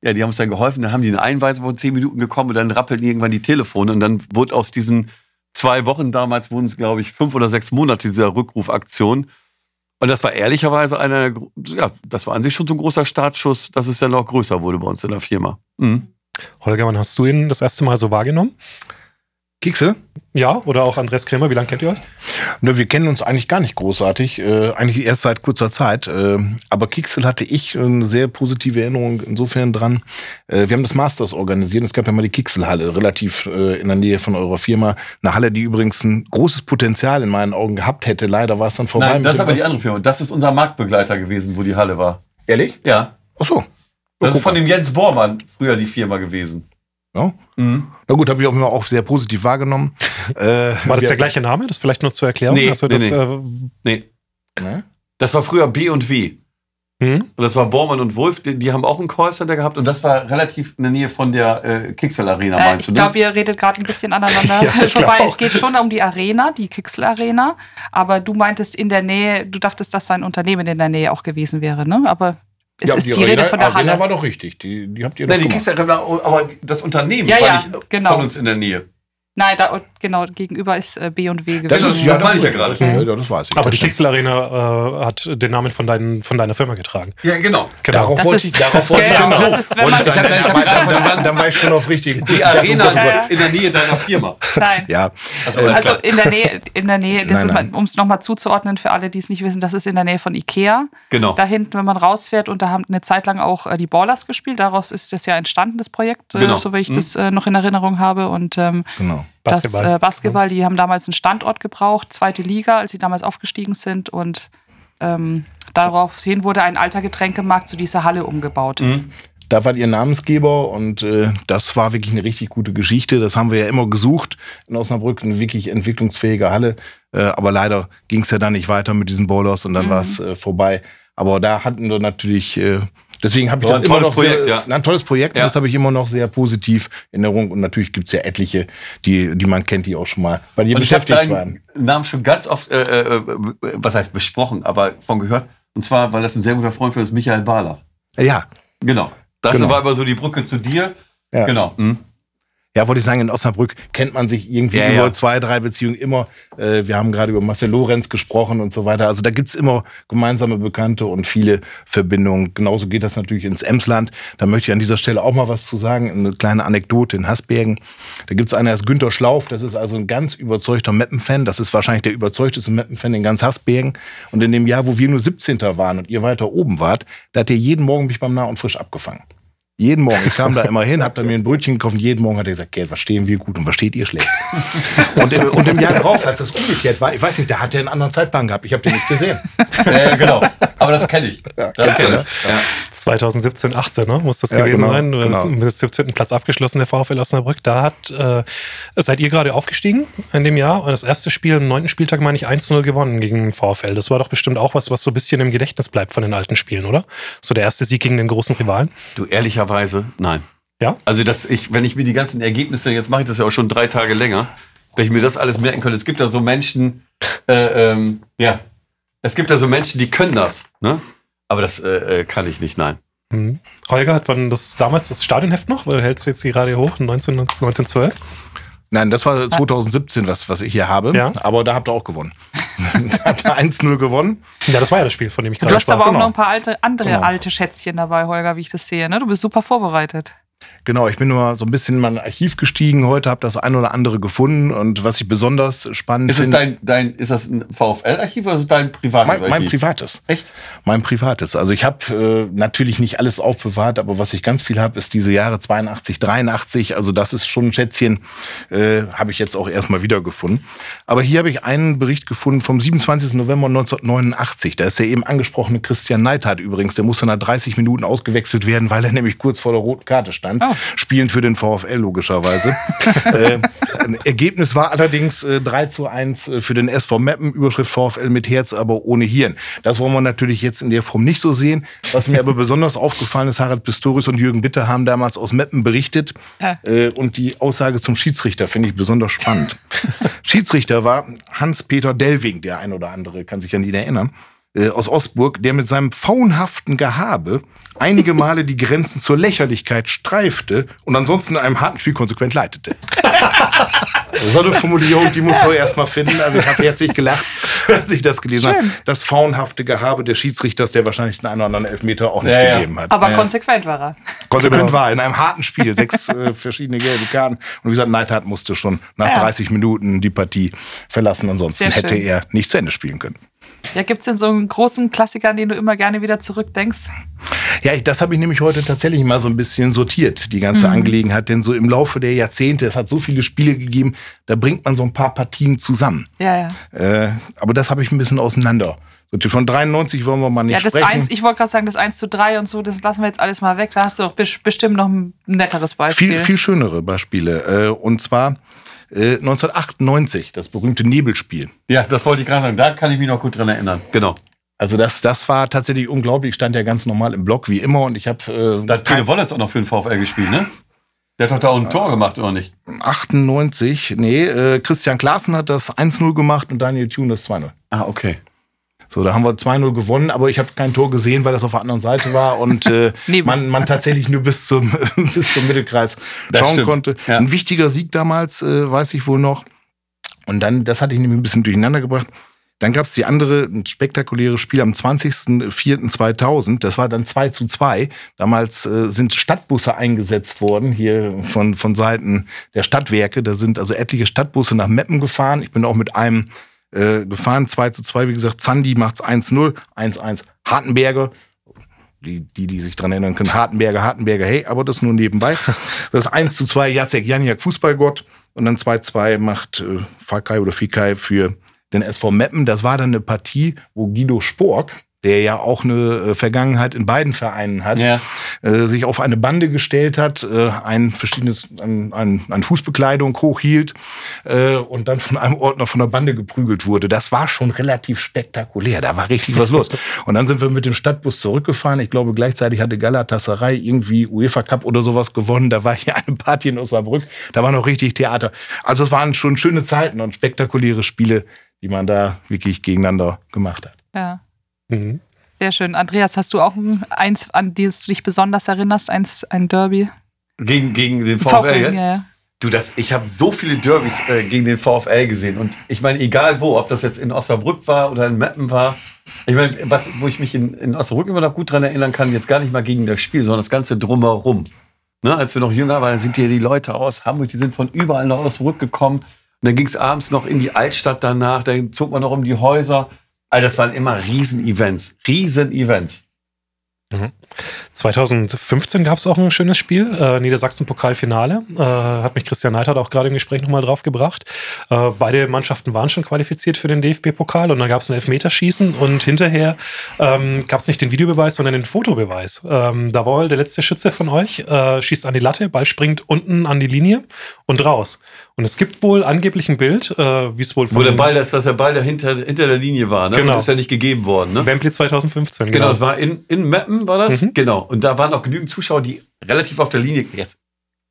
Ja, die haben uns dann geholfen. Dann haben die eine Einweisung von zehn Minuten gekommen und dann rappelten irgendwann die Telefone. Und dann wurde aus diesen zwei Wochen damals, wurden es, glaube ich, fünf oder sechs Monate dieser Rückrufaktion. Und das war ehrlicherweise einer, ja, das war an sich schon so ein großer Startschuss, dass es dann noch größer wurde bei uns in der Firma. Mhm. Holger, wann hast du ihn das erste Mal so wahrgenommen? Kekse? Ja, oder auch Andreas Krämer, wie lange kennt ihr euch? Ne, wir kennen uns eigentlich gar nicht großartig, äh, eigentlich erst seit kurzer Zeit. Äh, aber Kixel hatte ich eine sehr positive Erinnerung insofern dran. Äh, wir haben das Masters organisiert. Es gab ja mal die Kixel-Halle, relativ äh, in der Nähe von eurer Firma. Eine Halle, die übrigens ein großes Potenzial in meinen Augen gehabt hätte. Leider war es dann vorbei. Nein, das ist aber die andere Firma. Das ist unser Marktbegleiter gewesen, wo die Halle war. Ehrlich? Ja. Ach so. Das guck ist von dem Jens Bormann früher die Firma gewesen. Ja. Mhm. Na gut, habe ich auch immer auch sehr positiv wahrgenommen. äh, War das der gleiche Name? Das vielleicht nur zur Erklärung? Nee, Hast du nee, das, nee. Äh, Nee, Ne? das war früher B und W. hm? Und das war Bormann und Wolf, die, die haben auch einen Callcenter gehabt und das war relativ in der Nähe von der äh, Kixel Arena, Äh, meinst ich du, ne? glaube, ihr redet gerade ein bisschen aneinander Ja, ich vorbei. Es geht schon um die Arena, die Kixel Arena. Aber du meintest in der Nähe, du dachtest, dass sein Unternehmen in der Nähe auch gewesen wäre, ne? Aber es Ja, ist die, Rede von der Arena Halle. war doch richtig. Die, die habt ihr Nein, doch die Arena, aber das Unternehmen Ja, war ja, nicht genau. von uns in der Nähe. Nein, da genau gegenüber ist äh, B und W gewesen. Das ist, ja, das meine ich ja gerade. Ja, ja, das weiß ich. Aber die Das. Kixel Arena äh, hat den Namen von, deinen, von deiner Firma getragen. Ja, genau. Genau. Darauf Das wollte ich, darauf wollte ich Genau, hinaus. das ist, wenn man- dann, Ich hab dann, dann, dann, verstanden. dann war ich schon auf richtig. Die Arena Ja, in der Nähe deiner Firma. Nein. Ja, Achso, alles Also in der Nähe, in der Nähe, das um es nochmal zuzuordnen für alle, die es nicht wissen, das ist in der Nähe von Ikea. Genau. Da hinten, wenn man rausfährt und da haben eine Zeit lang auch äh, die Ballers gespielt. Daraus ist das ja entstanden, das Projekt, äh, Genau. so wie ich Mhm. das äh, noch in Erinnerung habe. Und ähm, genau. Basketball. das äh, Basketball, die haben damals einen Standort gebraucht, zweite Liga, als sie damals aufgestiegen sind. Und ähm, daraufhin wurde ein alter Getränkemarkt zu dieser Halle umgebaut. Mhm. Da wart ihr Namensgeber und äh, das war wirklich eine richtig gute Geschichte. Das haben wir ja immer gesucht in Osnabrück, eine wirklich entwicklungsfähige Halle. Äh, aber leider ging es ja dann nicht weiter mit diesen Bowlers und dann Mhm. war es äh, vorbei. Aber da hatten wir natürlich äh, Deswegen habe ich das ein immer tolles noch sehr, Projekt, ja. ein tolles Projekt. und Ja. Das habe ich immer noch sehr positiv in Erinnerung. Und natürlich gibt es ja etliche, die, die man kennt, die auch schon mal bei dir Und ich habe beschäftigt waren. deinen Namen schon ganz oft, äh, äh, was heißt besprochen, aber von gehört. Und zwar, weil das ein sehr guter Freund von uns ist, Michael Barlach. Ja, Genau. Das Genau. war aber so die Brücke zu dir. Ja. Genau. Mhm. Ja, wollte ich sagen, in Osnabrück kennt man sich irgendwie Ja, über ja. zwei, drei Beziehungen immer. Äh, wir haben gerade über Marcel Lorenz gesprochen und so weiter. Also da gibt's immer gemeinsame Bekannte und viele Verbindungen. Genauso geht das natürlich ins Emsland. Da möchte ich an dieser Stelle auch mal was zu sagen. Eine kleine Anekdote in Hasbergen. Da gibt's einen, der ist Günter Schlauf. Das ist also ein ganz überzeugter Meppen-Fan. Das ist wahrscheinlich der überzeugteste Meppen-Fan in ganz Hasbergen. Und in dem Jahr, wo wir nur 17. waren und ihr weiter oben wart, da hat er jeden Morgen mich beim Nah und Frisch abgefangen. Jeden Morgen. Ich kam da immer hin, hab da mir ein Brötchen gekauft und jeden Morgen hat er gesagt, Geld, was stehen wir gut und was steht ihr schlecht? und, im, und im Jahr drauf, als das umgekehrt war, ich weiß nicht, da hat er einen anderen Zeitplan gehabt. Ich habe den nicht gesehen. Ja, genau. Aber das kenne ich. das du, kenn ich. Ja. 2017, 18, ne? muss das Ja, gewesen genau, sein. genau. Mit dem 17. Platz abgeschlossen, der VfL Osnabrück. Da hat, äh, seid ihr gerade aufgestiegen in dem Jahr und das erste Spiel am neunten Spieltag, meine ich, 1-0 gewonnen gegen den VfL. Das war doch bestimmt auch was, was so ein bisschen im Gedächtnis bleibt von den alten Spielen, oder? So der erste Sieg gegen den großen Rivalen. Du, ehrlicherweise, nein. Ja? Also, das, ich, wenn ich mir die ganzen Ergebnisse, jetzt mache ich das ja auch schon drei Tage länger, wenn ich mir das alles merken könnte. Es gibt da so Menschen, äh, ähm, ja, es gibt da so Menschen, die können das, ne? Aber das äh, äh, kann ich nicht, nein. Mhm. Holger, hat man das damals das Stadionheft noch? Weil du hältst jetzt gerade hoch, 19, 1912. Nein, das war 2017, was, was ich hier habe. Ja. Aber da habt ihr auch gewonnen. da habt ihr 1-0 gewonnen. Ja, das war ja das Spiel, von dem ich Du gerade hast sprach. aber auch genau. noch ein paar alte, andere Genau. alte Schätzchen dabei, Holger, wie ich das sehe. Ne? Du bist super vorbereitet. Genau, ich bin nur so ein bisschen in mein Archiv gestiegen heute, habe das ein oder andere gefunden. Und was ich besonders spannend Ist, es finde... dein, dein, ist das ein VfL-Archiv oder ist es dein privates Mein, mein Archiv? privates. Echt? Mein privates. Also ich habe äh, natürlich nicht alles aufbewahrt, aber was ich ganz viel habe, ist diese Jahre 82, 83. Also das ist schon ein Schätzchen, äh, habe ich jetzt auch erstmal wiedergefunden. Aber hier habe ich einen Bericht gefunden vom 27. November 1989. Da ist der eben angesprochene Christian Neidhardt übrigens. Der musste nach 30 Minuten ausgewechselt werden, weil er nämlich kurz vor der roten Karte stand. Oh. Spielend für den VfL logischerweise. äh, Ergebnis war allerdings äh, 3 zu 1 für den SV Meppen. Überschrift VfL mit Herz, aber ohne Hirn. Das wollen wir natürlich jetzt in der Form nicht so sehen. Was mir aber besonders aufgefallen ist, Harald Pistorius und Jürgen Bitter haben damals aus Meppen berichtet. Ja. Äh, und die Aussage zum Schiedsrichter finde ich besonders spannend. Schiedsrichter war Hans-Peter Delving, der ein oder andere kann sich an ihn erinnern, äh, aus Osburg, der mit seinem faunhaften Gehabe einige Male die Grenzen zur Lächerlichkeit streifte und ansonsten in einem harten Spiel konsequent leitete. So eine Formulierung, die muss man erst mal finden. Also ich habe herzlich gelacht, als ich das gelesen habe. Das faunhafte Gehabe des Schiedsrichters, der wahrscheinlich den einen oder anderen Elfmeter auch nicht Ja, ja. gegeben hat. Aber Ja. konsequent war er. Konsequent war in einem harten Spiel, sechs äh, verschiedene gelbe Karten. Und wie gesagt, Neidhardt musste schon nach Ja. 30 Minuten die Partie verlassen. Ansonsten Sehr hätte schön. er nicht zu Ende spielen können. Ja, gibt es denn so einen großen Klassiker, an den du immer gerne wieder zurückdenkst? Ja, ich, das habe ich nämlich heute tatsächlich mal so ein bisschen sortiert, die ganze Angelegenheit. Denn so im Laufe der Jahrzehnte, es hat so viele Spiele gegeben, da bringt man so ein paar Partien zusammen. Ja, ja. Äh, aber das habe ich ein bisschen auseinander. Von 93 wollen wir mal nicht Ja, das sprechen. eins, ich wollte gerade sagen, das 1 zu 3 und so, das lassen wir jetzt alles mal weg. Da hast du auch bes- bestimmt noch ein netteres Beispiel. viel, viel schönere Beispiele. Äh, und zwar äh, 1998, das berühmte Nebelspiel. Ja, das wollte ich gerade sagen. Da kann ich mich noch gut dran erinnern. Genau. Also das, das war tatsächlich unglaublich. Ich stand ja ganz normal im Block wie immer und ich habe Da hat äh, Pele Wollitz auch noch für den VfL gespielt, ne? Der hat doch da auch ein Tor gemacht, oder nicht? 98, nee, äh, Christian Klaassen hat das 1-0 gemacht und Daniel Thune das 2-0. Ah, okay. So, da haben wir 2-0 gewonnen, aber ich habe kein Tor gesehen, weil das auf der anderen Seite war und äh, man, man tatsächlich nur bis zum, bis zum Mittelkreis Das schauen stimmt. konnte. Ja. Ein wichtiger Sieg damals, äh, weiß ich wohl noch. Und dann, das hatte ich nämlich ein bisschen durcheinander gebracht. Dann gab es die andere, ein spektakuläres Spiel am 20.04.2000. Das war dann 2 zu 2. Damals äh, sind Stadtbusse eingesetzt worden, hier von, von Seiten der Stadtwerke. Da sind also etliche Stadtbusse nach Meppen gefahren. Ich bin auch mit einem äh, gefahren, 2 zu 2. Wie gesagt, Zandi macht's 1-0, 1-1 Hartenberger. Die, die, die sich dran erinnern können, Hartenberger, Hartenberger, hey, aber das nur nebenbei. Das 1 zu 2, Jacek Janiak, Fußballgott. Und dann 2-2 macht äh, Fakai oder Fikai für den SV Meppen. Das war dann eine Partie, wo Guido Spork, der ja auch eine äh, Vergangenheit in beiden Vereinen hat, Ja. äh, sich auf eine Bande gestellt hat, äh, ein verschiedenes, ein, ein, ein Fußbekleidung hochhielt äh, und dann von einem Ordner von der Bande geprügelt wurde. Das war schon relativ spektakulär. Da war richtig was los. Und dann sind wir mit dem Stadtbus zurückgefahren. Ich glaube, gleichzeitig hatte Galatasaray irgendwie UEFA Cup oder sowas gewonnen. Da war hier eine Party in Osnabrück. Da war noch richtig Theater. Also es waren schon schöne Zeiten und spektakuläre Spiele, die man da wirklich gegeneinander gemacht hat. Ja. Mhm. Sehr schön. Andreas, hast du auch ein, eins, an das du dich besonders erinnerst? Eins, ein Derby? Gegen, gegen den VfL jetzt? ja, ja. Du, das, ich habe so viele Derbys äh, gegen den VfL gesehen. Und ich meine, egal wo, ob das jetzt in Osnabrück war oder in Meppen war. Ich meine, was, wo ich mich in, in Osnabrück immer noch gut dran erinnern kann, jetzt gar nicht mal gegen das Spiel, sondern das Ganze drumherum. Ne, als wir noch jünger waren, sind hier die Leute aus Hamburg, die sind von überall nach Osnabrück gekommen. Und dann ging es abends noch in die Altstadt danach, dann zog man noch um die Häuser. All das waren immer Riesen-Events. Riesen-Events. 2015 gab es auch ein schönes Spiel, äh, Niedersachsen-Pokalfinale. Äh, hat mich Christian Neidhardt auch gerade im Gespräch nochmal drauf gebracht. Äh, beide Mannschaften waren schon qualifiziert für den DFB-Pokal und dann gab es ein Elfmeterschießen und hinterher ähm, gab es nicht den Videobeweis, sondern den Fotobeweis. Ähm, da war der letzte Schütze von euch, äh, schießt an die Latte, Ball springt unten an die Linie und raus. Und es gibt wohl angeblich ein Bild, äh, wie es wohl Wo der Ball, dass, dass der Ball da hinter, der Linie war. Ne? Genau. Und ist ja nicht gegeben worden. Ne? Wembley 2015. Genau, es war in, in Meppen, war das? Mhm. Genau. Und da waren auch genügend Zuschauer, die relativ auf der Linie, jetzt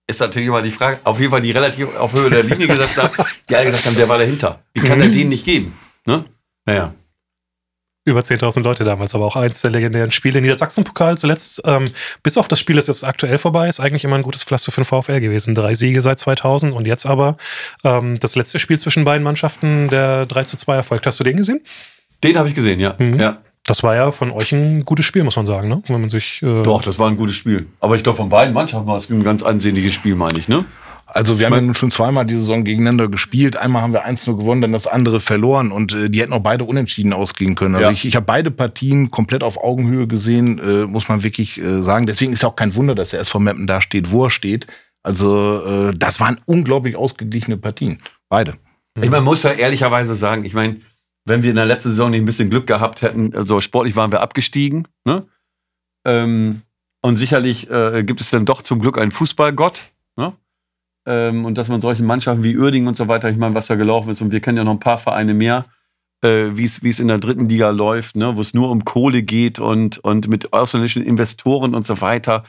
ist natürlich immer die Frage, auf jeden Fall die relativ auf Höhe der Linie gesetzt haben, die alle gesagt haben, der war dahinter. Wie kann er den nicht geben? Ne? Naja. Über 10.000 Leute damals, aber auch eins der legendären Spiele. Niedersachsen-Pokal zuletzt, ähm, bis auf das Spiel, das jetzt aktuell vorbei ist, eigentlich immer ein gutes Pflaster für den VfL gewesen. Drei Siege seit 2000 und jetzt aber ähm, das letzte Spiel zwischen beiden Mannschaften, der 3 zu 2 erfolgt. Hast du den gesehen? Den habe ich gesehen, ja. Mhm. ja. Das war ja von euch ein gutes Spiel, muss man sagen, ne? Wenn man sich. Äh, Doch, das war ein gutes Spiel. Aber ich glaube, von beiden Mannschaften war es ein ganz ansehnliches Spiel, meine ich, ne? Also wir haben ja nun schon zweimal die Saison gegeneinander gespielt. Einmal haben wir 1-0 gewonnen, dann das andere verloren und äh, die hätten auch beide unentschieden ausgehen können. Also Ja. ich, ich habe beide Partien komplett auf Augenhöhe gesehen, äh, muss man wirklich äh, sagen. Deswegen ist auch kein Wunder, dass der SV Meppen da steht, wo er steht. Also äh, das waren unglaublich ausgeglichene Partien. Beide. Ich meine, muss ja ehrlicherweise sagen, ich meine, wenn wir in der letzten Saison nicht ein bisschen Glück gehabt hätten, also sportlich waren wir abgestiegen, ne? Ähm, und sicherlich äh, gibt es dann doch zum Glück einen Fußballgott, ne? Ähm, und dass man solchen Mannschaften wie Uerdingen und so weiter, ich meine, was da gelaufen ist, und wir kennen ja noch ein paar Vereine mehr, äh, wie es in der dritten Liga läuft, ne? wo es nur um Kohle geht und, und mit ausländischen Investoren und so weiter,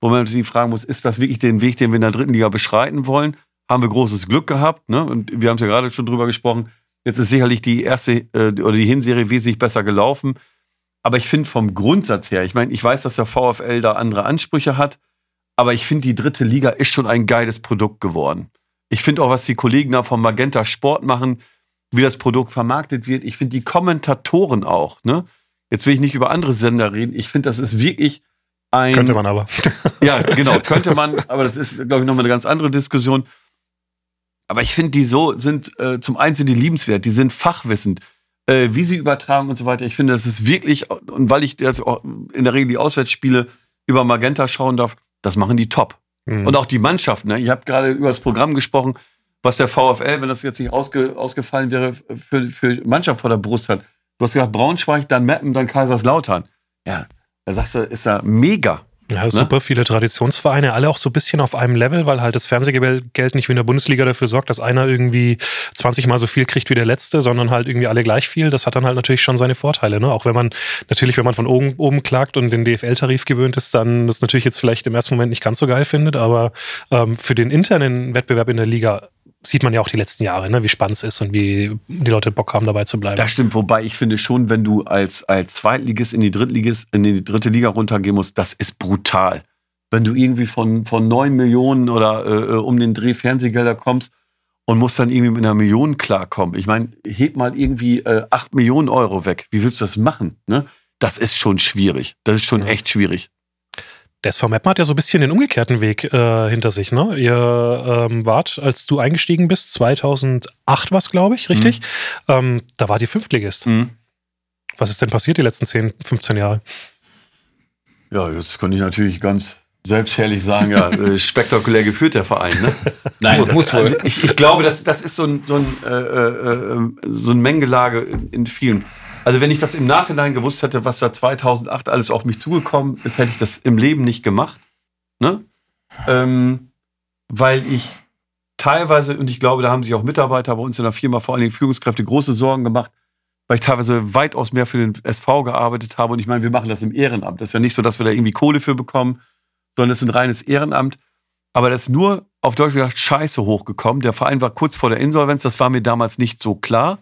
wo man natürlich fragen muss, ist das wirklich den Weg, den wir in der dritten Liga beschreiten wollen? Haben wir großes Glück gehabt, ne? Und wir haben es ja gerade schon drüber gesprochen. Jetzt ist sicherlich die erste äh, oder die Hinserie wesentlich besser gelaufen. Aber ich finde vom Grundsatz her, ich meine, ich weiß, dass der VfL da andere Ansprüche hat, aber ich finde, die dritte Liga ist schon ein geiles Produkt geworden. Ich finde auch, was die Kollegen da vom Magenta Sport machen, wie das Produkt vermarktet wird. Ich finde die Kommentatoren auch, ne? Jetzt will ich nicht über andere Sender reden. Ich finde, das ist wirklich ein. könnte man aber. Ja, genau, könnte man, aber das ist, glaube ich, nochmal eine ganz andere Diskussion. Aber ich finde, die so sind, äh, zum einen sind die liebenswert, die sind fachwissend, äh, wie sie übertragen und so weiter. Ich finde, das ist wirklich, und weil ich jetzt auch in der Regel die Auswärtsspiele über Magenta schauen darf, das machen die top. Mhm. Und auch die Mannschaft, ne? Ihr habt gerade über das Programm gesprochen, was der VfL, wenn das jetzt nicht ausge, ausgefallen wäre, für, für Mannschaft vor der Brust hat. Du hast gesagt, Braunschweig, dann Meppen, dann Kaiserslautern. Ja, da sagst du, ist ja mega. Ja, super viele Traditionsvereine, alle auch so ein bisschen auf einem Level, weil halt das Fernsehgeld nicht wie in der Bundesliga dafür sorgt, dass einer irgendwie 20 mal so viel kriegt wie der letzte, sondern halt irgendwie alle gleich viel. Das hat dann halt natürlich schon seine Vorteile. Ne? Auch wenn man natürlich, wenn man von oben, oben klagt und den DFL-Tarif gewöhnt ist, dann das natürlich jetzt vielleicht im ersten Moment nicht ganz so geil findet, aber ähm, für den internen Wettbewerb in der Liga sieht man ja auch die letzten Jahre, ne? wie spannend es ist und wie die Leute Bock haben, dabei zu bleiben. Das stimmt, wobei ich finde schon, wenn du als, als Zweitligist in die Drittligist, in die dritte Liga runtergehen musst, das ist brutal. Wenn du irgendwie von, von 9 Millionen oder äh, um den Dreh Fernsehgelder kommst und musst dann irgendwie mit einer Million klarkommen. Ich meine, heb mal irgendwie äh, 8 Millionen Euro weg. Wie willst du das machen? Ne? Das ist schon schwierig. Das ist schon echt schwierig. Der SV Meppen hat ja so ein bisschen den umgekehrten Weg äh, hinter sich. Ne? Ihr ähm, wart, als du eingestiegen bist, 2008 war es, glaube ich, richtig? Ähm, da war die Fünftligist. Mhm. Was ist denn passiert die letzten 10, 15 Jahre? Ja, jetzt könnte ich natürlich ganz selbstherrlich sagen, ja, äh, spektakulär geführt der Verein. Ne? Nein, das, muss wohl. also ich, ich glaube, das, das ist so ein, so ein, äh, äh, äh, so ein Mengelage in, in vielen. Also wenn ich das im Nachhinein gewusst hätte, was da 2008 alles auf mich zugekommen ist, hätte ich das im Leben nicht gemacht. Ne? Ähm, weil ich teilweise, und ich glaube, da haben sich auch Mitarbeiter bei uns in der Firma, vor allen Dingen Führungskräfte, große Sorgen gemacht, weil ich teilweise weitaus mehr für den SV gearbeitet habe. Und ich meine, wir machen das im Ehrenamt. Das ist ja nicht so, dass wir da irgendwie Kohle für bekommen, sondern es ist ein reines Ehrenamt. Aber das ist nur auf Deutsch gesagt scheiße hochgekommen. Der Verein war kurz vor der Insolvenz. Das war mir damals nicht so klar.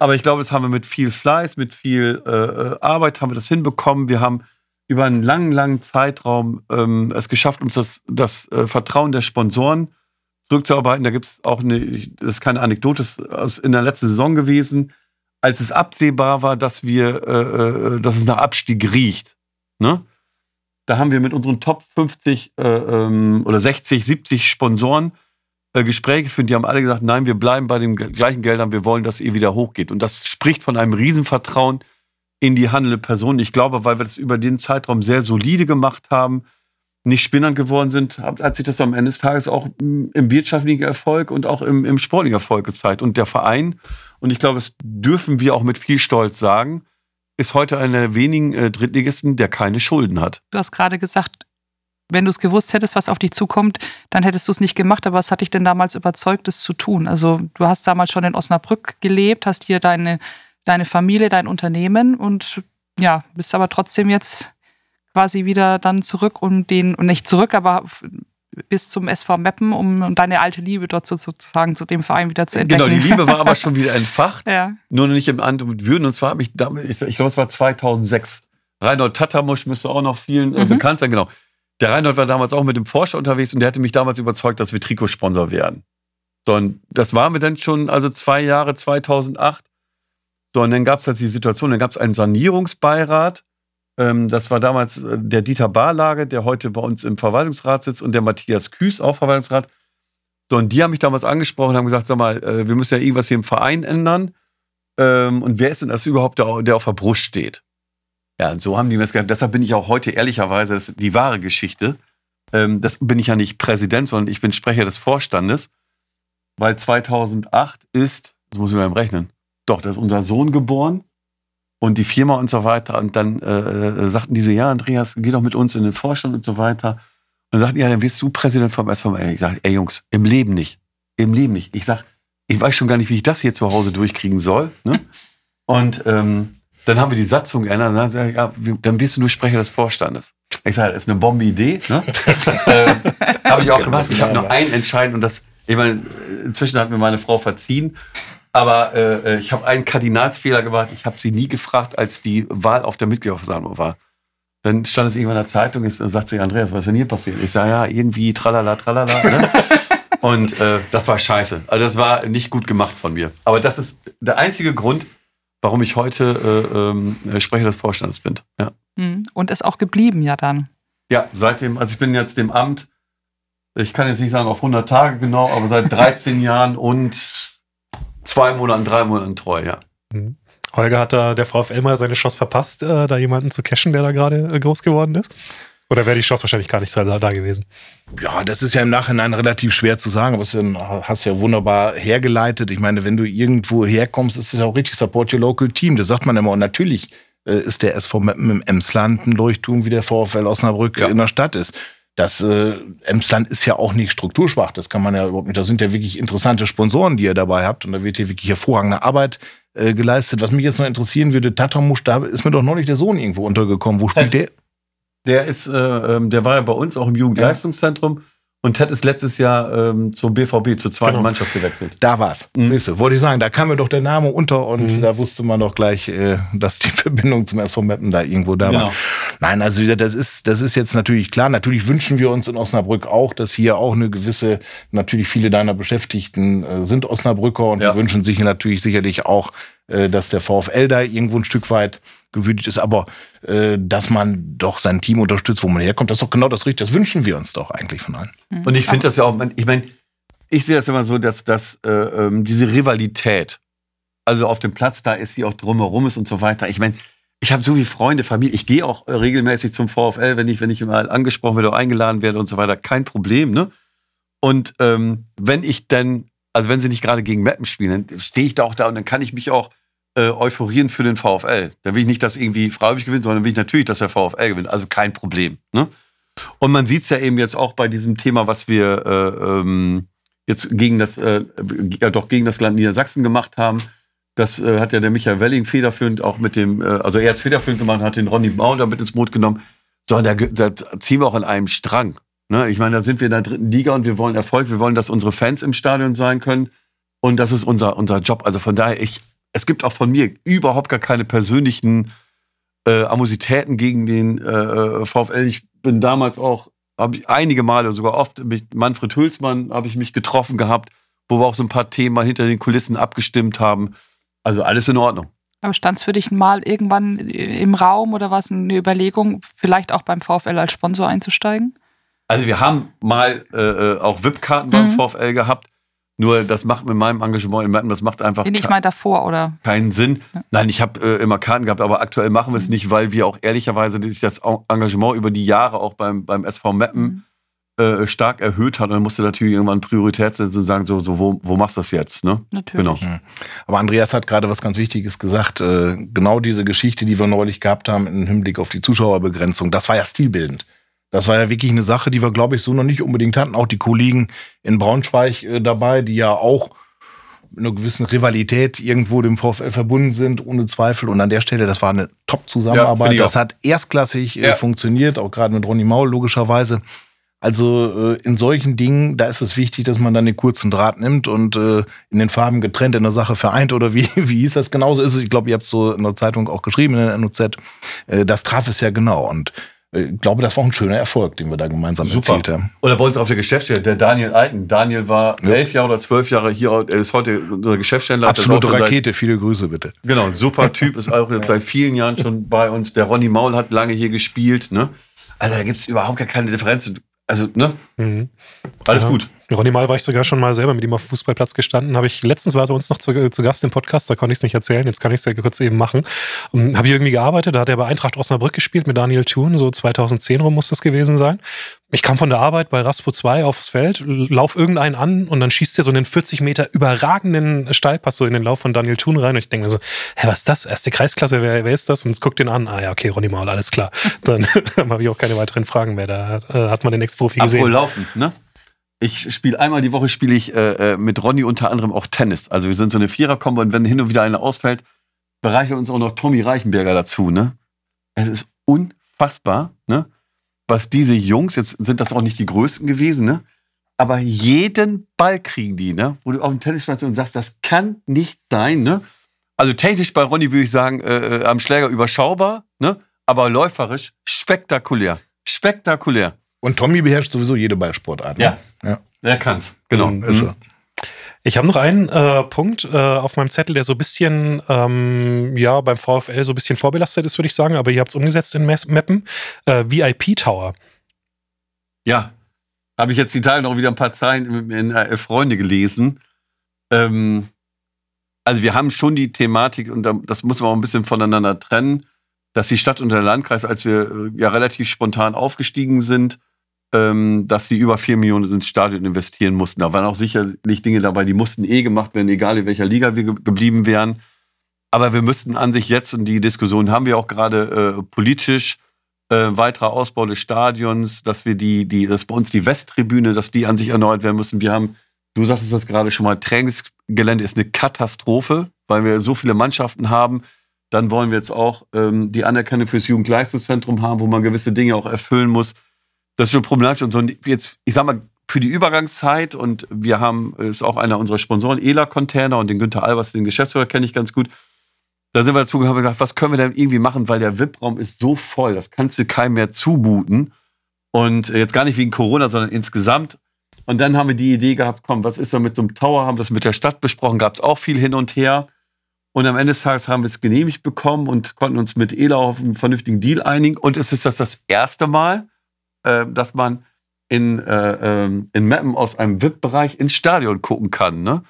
Aber ich glaube, das haben wir mit viel Fleiß, mit viel äh, äh, Arbeit haben wir das hinbekommen. Wir haben über einen langen, langen Zeitraum ähm, es geschafft, uns das, das äh, Vertrauen der Sponsoren zurückzuarbeiten. Da gibt es auch eine, das ist keine Anekdote, das ist in der letzten Saison gewesen, als es absehbar war, dass wir, äh, äh dass es nach Abstieg riecht. Ne? Da haben wir mit unseren Top 50 äh, ähm, oder 60, 70 Sponsoren äh, Gespräche geführt. Die haben alle gesagt, nein, wir bleiben bei den gleichen Geldern, wir wollen, dass ihr wieder hochgeht. Und das spricht von einem Riesenvertrauen in die handelnde Person. Ich glaube, weil wir das über den Zeitraum sehr solide gemacht haben, nicht spinnern geworden sind, hat sich das am Ende des Tages auch im wirtschaftlichen Erfolg und auch im, im sportlichen Erfolg gezeigt. Und der Verein, und ich glaube, das dürfen wir auch mit viel Stolz sagen, ist heute einer der wenigen äh, Drittligisten, der keine Schulden hat. Du hast gerade gesagt, wenn du es gewusst hättest, was auf dich zukommt, dann hättest du es nicht gemacht. Aber was hat dich denn damals überzeugt, das zu tun? Also du hast damals schon in Osnabrück gelebt, hast hier deine, deine Familie, dein Unternehmen und ja, bist aber trotzdem jetzt quasi wieder dann zurück um den, und nicht zurück, aber bis zum SV Meppen, um, um deine alte Liebe dort sozusagen zu dem Verein wieder zu entdecken. Genau, die Liebe war aber schon wieder entfacht. ja. Nur noch nicht im Amt und Würden. Und zwar habe ich damit, ich, ich glaube, es war 2006. Reinhold Tatamusch müsste auch noch vielen äh, mhm. bekannt sein, genau. Der Reinhold war damals auch mit dem Forscher unterwegs und der hatte mich damals überzeugt, dass wir Trikotsponsor werden. So, und das waren wir dann schon, also zwei Jahre, 2008. So, und dann gab es halt die Situation, dann gab es einen Sanierungsbeirat ähm, das war damals äh, der Dieter Barlage, der heute bei uns im Verwaltungsrat sitzt, und der Matthias Küß, auch Verwaltungsrat. So, und die haben mich damals angesprochen und haben gesagt: Sag mal, äh, wir müssen ja irgendwas hier im Verein ändern. Ähm, und wer ist denn das überhaupt, der, auf der Brust steht? Ja, und so haben die mir das gesagt. Deshalb bin ich auch heute ehrlicherweise, das ist die wahre Geschichte. Ähm, das bin ich ja nicht Präsident, sondern ich bin Sprecher des Vorstandes. Weil 2008 ist, das muss ich mal rechnen, doch, da ist unser Sohn geboren und die Firma und so weiter. Und dann äh, äh, sagten die so, ja, Andreas, geh doch mit uns in den Vorstand und so weiter. Und dann sagten, ja, dann wirst du Präsident vom SVM. Ich sage, ey Jungs, im Leben nicht. Im Leben nicht. Ich sage, ich weiß schon gar nicht, wie ich das hier zu Hause durchkriegen soll. Ne? Und ähm, dann haben wir die Satzung geändert. Dann, sagen, ja, dann wirst du nur Sprecher des Vorstandes. Ich sage, das ist eine Bombe-Idee. Ne? äh, habe ich auch gemacht. Ich habe noch ein Entscheiden und das, ich meine, inzwischen hat mir meine Frau verziehen. Aber äh, äh, ich habe einen Kardinalsfehler gemacht. Ich habe sie nie gefragt, als die Wahl auf der Mitgliederversammlung war. Dann stand es irgendwann in der Zeitung und sagt sie, Andreas, was ist denn hier passiert? Ich sage, ja, irgendwie tralala, tralala. Ne? und äh, das war scheiße. Also das war nicht gut gemacht von mir. Aber das ist der einzige Grund, warum ich heute äh, äh, Sprecher des Vorstands bin. Ja. Hm. Und ist auch geblieben ja dann. Ja, seitdem, also ich bin jetzt dem Amt, ich kann jetzt nicht sagen auf 100 Tage genau, aber seit 13 Jahren und zwei Monaten, drei Monaten treu, ja. Mhm. Holger hat da der VfL mal seine Chance verpasst, äh, da jemanden zu cashen, der da gerade äh, groß geworden ist? Oder wäre die Chance wahrscheinlich gar nicht da, da, gewesen? Ja, das ist ja im Nachhinein relativ schwer zu sagen, aber du hast ja wunderbar hergeleitet. Ich meine, wenn du irgendwo herkommst, ist es ja auch richtig Support your local team. Das sagt man immer. Und natürlich äh, ist der SV Meppen im Emsland ein Leuchtturm, wie der VfL Osnabrück ja. in der Stadt ist. Das äh, Emsland ist ja auch nicht strukturschwach, das kann man ja überhaupt nicht. Da sind ja wirklich interessante Sponsoren, die ihr dabei habt und da wird hier wirklich hervorragende Arbeit äh, geleistet. Was mich jetzt noch interessieren würde, Tatamusch, da ist mir doch neulich der Sohn irgendwo untergekommen. Wo spielt der? Der ist, äh, ähm, der war ja bei uns auch im Jugendleistungszentrum. Ja. Und Ted ist letztes Jahr ähm, zum BVB, zur zweiten genau. Mannschaft gewechselt. Da war's. Mhm. Siehst du, wollte ich sagen, da kam mir doch der Name unter und mhm. da wusste man doch gleich, äh, dass die Verbindung zum SV Meppen da irgendwo da genau. war. Nein, also das ist, das ist jetzt natürlich klar. Natürlich wünschen wir uns in Osnabrück auch, dass hier auch eine gewisse, natürlich viele deiner Beschäftigten äh, sind Osnabrücker und ja. die wünschen sich natürlich sicherlich auch, äh, dass der VfL da irgendwo ein Stück weit gewürdigt ist, aber äh, dass man doch sein Team unterstützt, wo man herkommt, das ist doch genau das Richtige. Das wünschen wir uns doch eigentlich von allen. Mhm. Und ich finde das ja auch, ich meine, ich sehe das immer so, dass, dass äh, ähm, diese Rivalität, also auf dem Platz da ist, die auch drumherum ist und so weiter. Ich meine, ich habe so wie Freunde, Familie. Ich gehe auch regelmäßig zum VfL, wenn ich, wenn ich mal angesprochen werde oder eingeladen werde und so weiter. Kein Problem, ne? Und ähm, wenn ich denn, also wenn sie nicht gerade gegen Mappen spielen, dann stehe ich da auch da und dann kann ich mich auch äh, euphorieren für den VfL. Da will ich nicht, dass irgendwie Freiburg gewinnt, sondern will ich natürlich, dass der VfL gewinnt. Also kein Problem. Ne? Und man sieht es ja eben jetzt auch bei diesem Thema, was wir äh, ähm, jetzt gegen das, äh, ja, doch gegen das Land Niedersachsen gemacht haben. Das äh, hat ja der Michael Welling federführend auch mit dem, äh, also er hat es federführend gemacht, hat den Ronny Bauer mit ins Boot genommen. So, da, da ziehen wir auch an einem Strang. Ne? Ich meine, da sind wir in der dritten Liga und wir wollen Erfolg, wir wollen, dass unsere Fans im Stadion sein können. Und das ist unser, unser Job. Also von daher, ich, es gibt auch von mir überhaupt gar keine persönlichen äh, Amositäten gegen den äh, VfL. Ich bin damals auch, habe ich einige Male, sogar oft mit Manfred Hülsmann habe ich mich getroffen gehabt, wo wir auch so ein paar Themen hinter den Kulissen abgestimmt haben. Also alles in Ordnung. Aber stand es für dich mal irgendwann im Raum oder war es eine Überlegung, vielleicht auch beim VfL als Sponsor einzusteigen? Also wir haben mal äh, äh auch VIP-Karten beim mhm. VfL gehabt. Nur das macht mit meinem Engagement in Matten, das macht einfach ich meine davor, oder? keinen Sinn. Nein, ich habe äh, immer Karten gehabt, aber aktuell machen wir es mhm. nicht, weil wir auch ehrlicherweise das Engagement über die Jahre auch beim, beim SV Meppen mhm. äh, stark erhöht hat. Und dann musste natürlich irgendwann Priorität setzen und sagen, so, so wo, wo machst du das jetzt? Ne? Natürlich. Genau. Mhm. Aber Andreas hat gerade was ganz Wichtiges gesagt. Äh, genau diese Geschichte, die wir neulich gehabt haben im Hinblick auf die Zuschauerbegrenzung, das war ja stilbildend. Das war ja wirklich eine Sache, die wir, glaube ich, so noch nicht unbedingt hatten. Auch die Kollegen in Braunschweig äh, dabei, die ja auch mit einer gewissen Rivalität irgendwo dem VfL verbunden sind, ohne Zweifel. Und an der Stelle, das war eine Top-Zusammenarbeit. Ja, das hat erstklassig äh, ja. funktioniert, auch gerade mit Ronny Maul logischerweise. Also äh, in solchen Dingen, da ist es wichtig, dass man dann den kurzen Draht nimmt und äh, in den Farben getrennt in der Sache vereint oder wie, wie hieß das? Genauso ist es. Ich glaube, ihr habt so in der Zeitung auch geschrieben, in der NOZ. Äh, das traf es ja genau. Und ich äh, glaube, das war ein schöner Erfolg, den wir da gemeinsam Super. erzielt haben. Oder bei uns auf der Geschäftsstelle, der Daniel Eiken. Daniel war ja. elf Jahre oder zwölf Jahre hier, er ist heute unser Geschäftsstelle. Absolute Rakete, viele Grüße bitte. Genau, super Typ, ist auch jetzt seit vielen Jahren schon bei uns. Der Ronny Maul hat lange hier gespielt. Ne? Also da gibt es überhaupt gar keine Differenz. Also, ne? Mhm. Alles ja. gut. Ronny Mal war ich sogar schon mal selber mit ihm auf dem Fußballplatz gestanden. Habe ich letztens war er bei uns noch zu, zu, Gast im Podcast, da konnte ich es nicht erzählen. Jetzt kann ich es ja kurz eben machen. Habe ich irgendwie gearbeitet, da hat er bei Eintracht Osnabrück gespielt mit Daniel Thun, so 2010 rum muss das gewesen sein. Ich kam von der Arbeit bei Raspo 2 aufs Feld, lauf irgendeinen an und dann schießt er so einen 40 Meter überragenden Steilpass so in den Lauf von Daniel Thun rein. Und ich denke mir so, hä, was ist das? Erste Kreisklasse, wer, wer ist das? Und guck den an. Ah ja, okay, Ronny Maul, alles klar. Dann, dann habe ich auch keine weiteren Fragen mehr. Da äh, hat man den Ex-Profi gesehen. Apropos laufen, ne? Ich spiele einmal die Woche spiele ich äh, äh, mit Ronny unter anderem auch Tennis. Also wir sind so eine Viererkombo und wenn hin und wieder einer ausfällt, bereichert uns auch noch Tommy Reichenberger dazu. Ne? Es ist unfassbar, ne? was diese Jungs, jetzt sind das auch nicht die größten gewesen, ne? aber jeden Ball kriegen die, ne? wo du auf dem Tennisplatz und sagst, das kann nicht sein. Ne? Also technisch bei Ronny würde ich sagen, äh, äh, am Schläger überschaubar, ne? aber läuferisch spektakulär. Spektakulär. Und Tommy beherrscht sowieso jede Ballsportart. Ne? Ja. Ja. Er kann's. Genau. Mhm. Ist er. Ich habe noch einen äh, Punkt äh, auf meinem Zettel, der so ein bisschen, ähm, ja, beim VfL so ein bisschen vorbelastet ist, würde ich sagen, aber ihr habt es umgesetzt in Mappen. Äh, VIP Tower. Ja, habe ich jetzt die Tage noch wieder ein paar Zeilen in, in Freunde gelesen. Ähm, also wir haben schon die Thematik, und das muss man auch ein bisschen voneinander trennen, dass die Stadt und der Landkreis, als wir äh, ja relativ spontan aufgestiegen sind, ähm, dass die über 4 Millionen ins Stadion investieren mussten. Da waren auch sicherlich Dinge dabei, die mussten eh gemacht werden, egal in welcher Liga wir ge geblieben wären. Aber wir müssten an sich jetzt, und die Diskussion haben wir auch gerade äh, politisch, äh, weiterer Ausbau des Stadions, dass wir die, die, dass bei uns die Westtribüne, dass die an sich erneuert werden müssen. Wir haben, du sagtest das gerade schon mal, Trainingsgelände ist eine Katastrophe, weil wir so viele Mannschaften haben. Dann wollen wir jetzt auch ähm, die Anerkennung fürs Jugendleistungszentrum haben, wo man gewisse Dinge auch erfüllen muss. Das ist schon problematisch. Und so jetzt, ich sag mal, für die Übergangszeit und wir haben, ist auch einer unserer Sponsoren, ELA Container und den Günther Albers, den Geschäftsführer kenne ich ganz gut. Da sind wir dazu gekommen und gesagt, was können wir denn irgendwie machen, weil der VIP-Raum ist so voll, das kannst du keinem mehr zumuten. Und jetzt gar nicht wegen Corona, sondern insgesamt. Und dann haben wir die Idee gehabt, komm, was ist da mit so einem Tower? Haben das mit der Stadt besprochen, gab es auch viel hin und her. Und am Ende des Tages haben wir es genehmigt bekommen und konnten uns mit ELA auf einen vernünftigen Deal einigen. Und es ist das das erste Mal, äh, dass man in, äh, ähm, in Mappen aus einem VIP-Bereich ins Stadion gucken kann. Ne?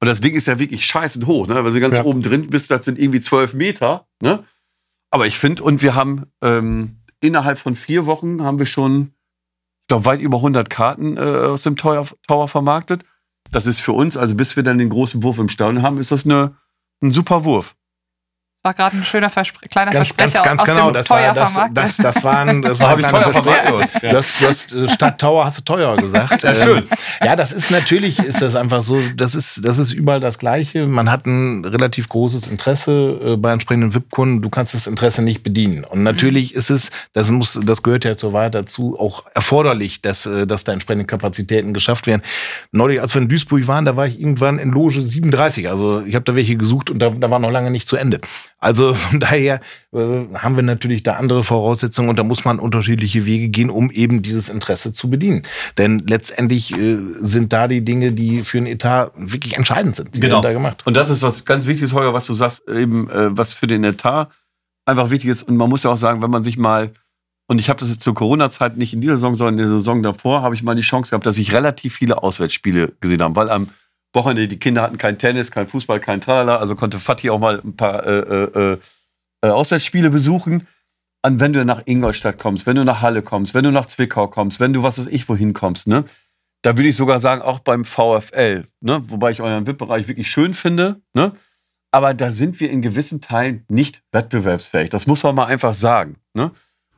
Und das Ding ist ja wirklich scheißend hoch, ne? Weil du ganz ja. oben drin bist, das sind irgendwie zwölf Meter. Ne? Aber ich finde, und wir haben ähm, innerhalb von vier Wochen haben wir schon, ich glaube, weit über 100 Karten äh, aus dem Tower, Tower vermarktet. Das ist für uns, also bis wir dann den großen Wurf im Stadion haben, ist das eine, ein super Wurf. War gerade ein schöner Verspre kleiner Ganz, ganz, Versprecher ganz aus genau. dem Das war, teuer das, vermarktet. das, das waren, das Da waren habe ich kleine teuer Versprecher. hast, du hast äh, statt Tower hast du teuer gesagt. Ja, schön. Ähm, Ja, das ist natürlich, ist das einfach so, das ist, das ist überall das Gleiche. Man hat ein relativ großes Interesse äh, bei entsprechenden VIP-Kunden. Du kannst das Interesse nicht bedienen. Und natürlich ist es, das muss, das gehört ja zur Wahrheit dazu, auch erforderlich, dass, äh, dass da entsprechende Kapazitäten geschafft werden. Neulich, als wir in Duisburg waren, da war ich irgendwann in Loge 37. Also ich habe da welche gesucht und da, da war noch lange nicht zu Ende. Also von daher äh, haben wir natürlich da andere Voraussetzungen und da muss man unterschiedliche Wege gehen, um eben dieses Interesse zu bedienen. Denn letztendlich äh, sind da die Dinge, die für einen Etat wirklich entscheidend sind. Die Genau. werden da gemacht. Und das ist was ganz Wichtiges, Holger, was du sagst, eben äh, was für den Etat einfach wichtig ist. Und man muss ja auch sagen, wenn man sich mal, und ich habe das jetzt zur Corona-Zeit nicht in dieser Saison, sondern in der Saison davor, habe ich mal die Chance gehabt, dass ich relativ viele Auswärtsspiele gesehen habe, weil am Wochenende die Kinder hatten kein Tennis, kein Fußball, kein Tralala, also konnte Fatih auch mal ein paar äh, äh, äh, Auswärtsspiele besuchen. Und wenn du nach Ingolstadt kommst, wenn du nach Halle kommst, wenn du nach Zwickau kommst, wenn du was weiß ich wohin kommst, ne, da würde ich sogar sagen, auch beim VfL, ne, wobei ich euren VIP-Bereich wirklich schön finde, ne, aber da sind wir in gewissen Teilen nicht wettbewerbsfähig. Das muss man mal einfach sagen. Ne?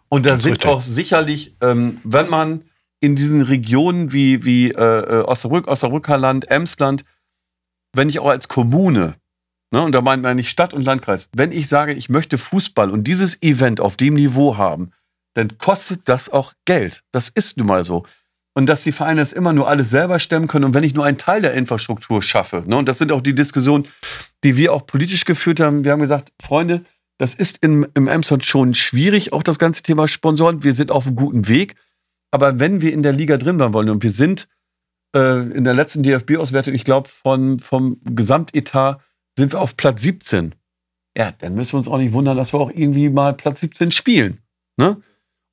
Und da sind richtig. auch sicherlich, ähm, wenn man in diesen Regionen wie, wie äh, äh, Osnabrück, Osnabrückerland, Emsland, wenn ich auch als Kommune, ne, und da meint man nicht Stadt und Landkreis, wenn ich sage, ich möchte Fußball und dieses Event auf dem Niveau haben, dann kostet das auch Geld. Das ist nun mal so. Und dass die Vereine das immer nur alles selber stemmen können und wenn ich nur einen Teil der Infrastruktur schaffe, ne, und das sind auch die Diskussionen, die wir auch politisch geführt haben. Wir haben gesagt, Freunde, das ist in, im Emsland schon schwierig, auch das ganze Thema Sponsoren. Wir sind auf einem guten Weg. Aber wenn wir in der Liga drin bleiben wollen und wir sind äh, in der letzten DFB-Auswertung, ich glaube, vom Gesamtetat sind wir auf Platz 17. Ja, dann müssen wir uns auch nicht wundern, dass wir auch irgendwie mal Platz 17 spielen. Ne?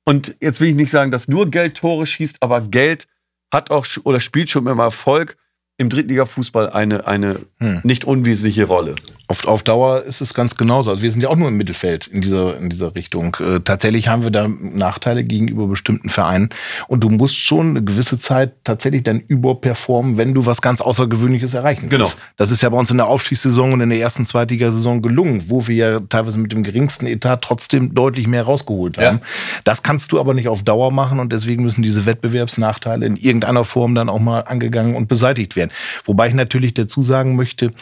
Und jetzt will ich nicht sagen, dass nur Geld Tore schießt, aber Geld hat auch oder spielt schon immer Erfolg im Drittliga-Fußball eine, eine Hm. nicht unwesentliche Rolle. Auf, auf Dauer ist es ganz genauso. Also wir sind ja auch nur im Mittelfeld in dieser, in dieser Richtung. Äh, tatsächlich haben wir da Nachteile gegenüber bestimmten Vereinen. Und du musst schon eine gewisse Zeit tatsächlich dann überperformen, wenn du was ganz Außergewöhnliches erreichen Genau. willst. Das ist ja bei uns in der Aufstiegssaison und in der ersten Zweitligasaison gelungen, wo wir ja teilweise mit dem geringsten Etat trotzdem deutlich mehr rausgeholt Ja. haben. Das kannst du aber nicht auf Dauer machen und deswegen müssen diese Wettbewerbsnachteile in irgendeiner Form dann auch mal angegangen und beseitigt werden. Wobei ich natürlich dazu sagen möchte,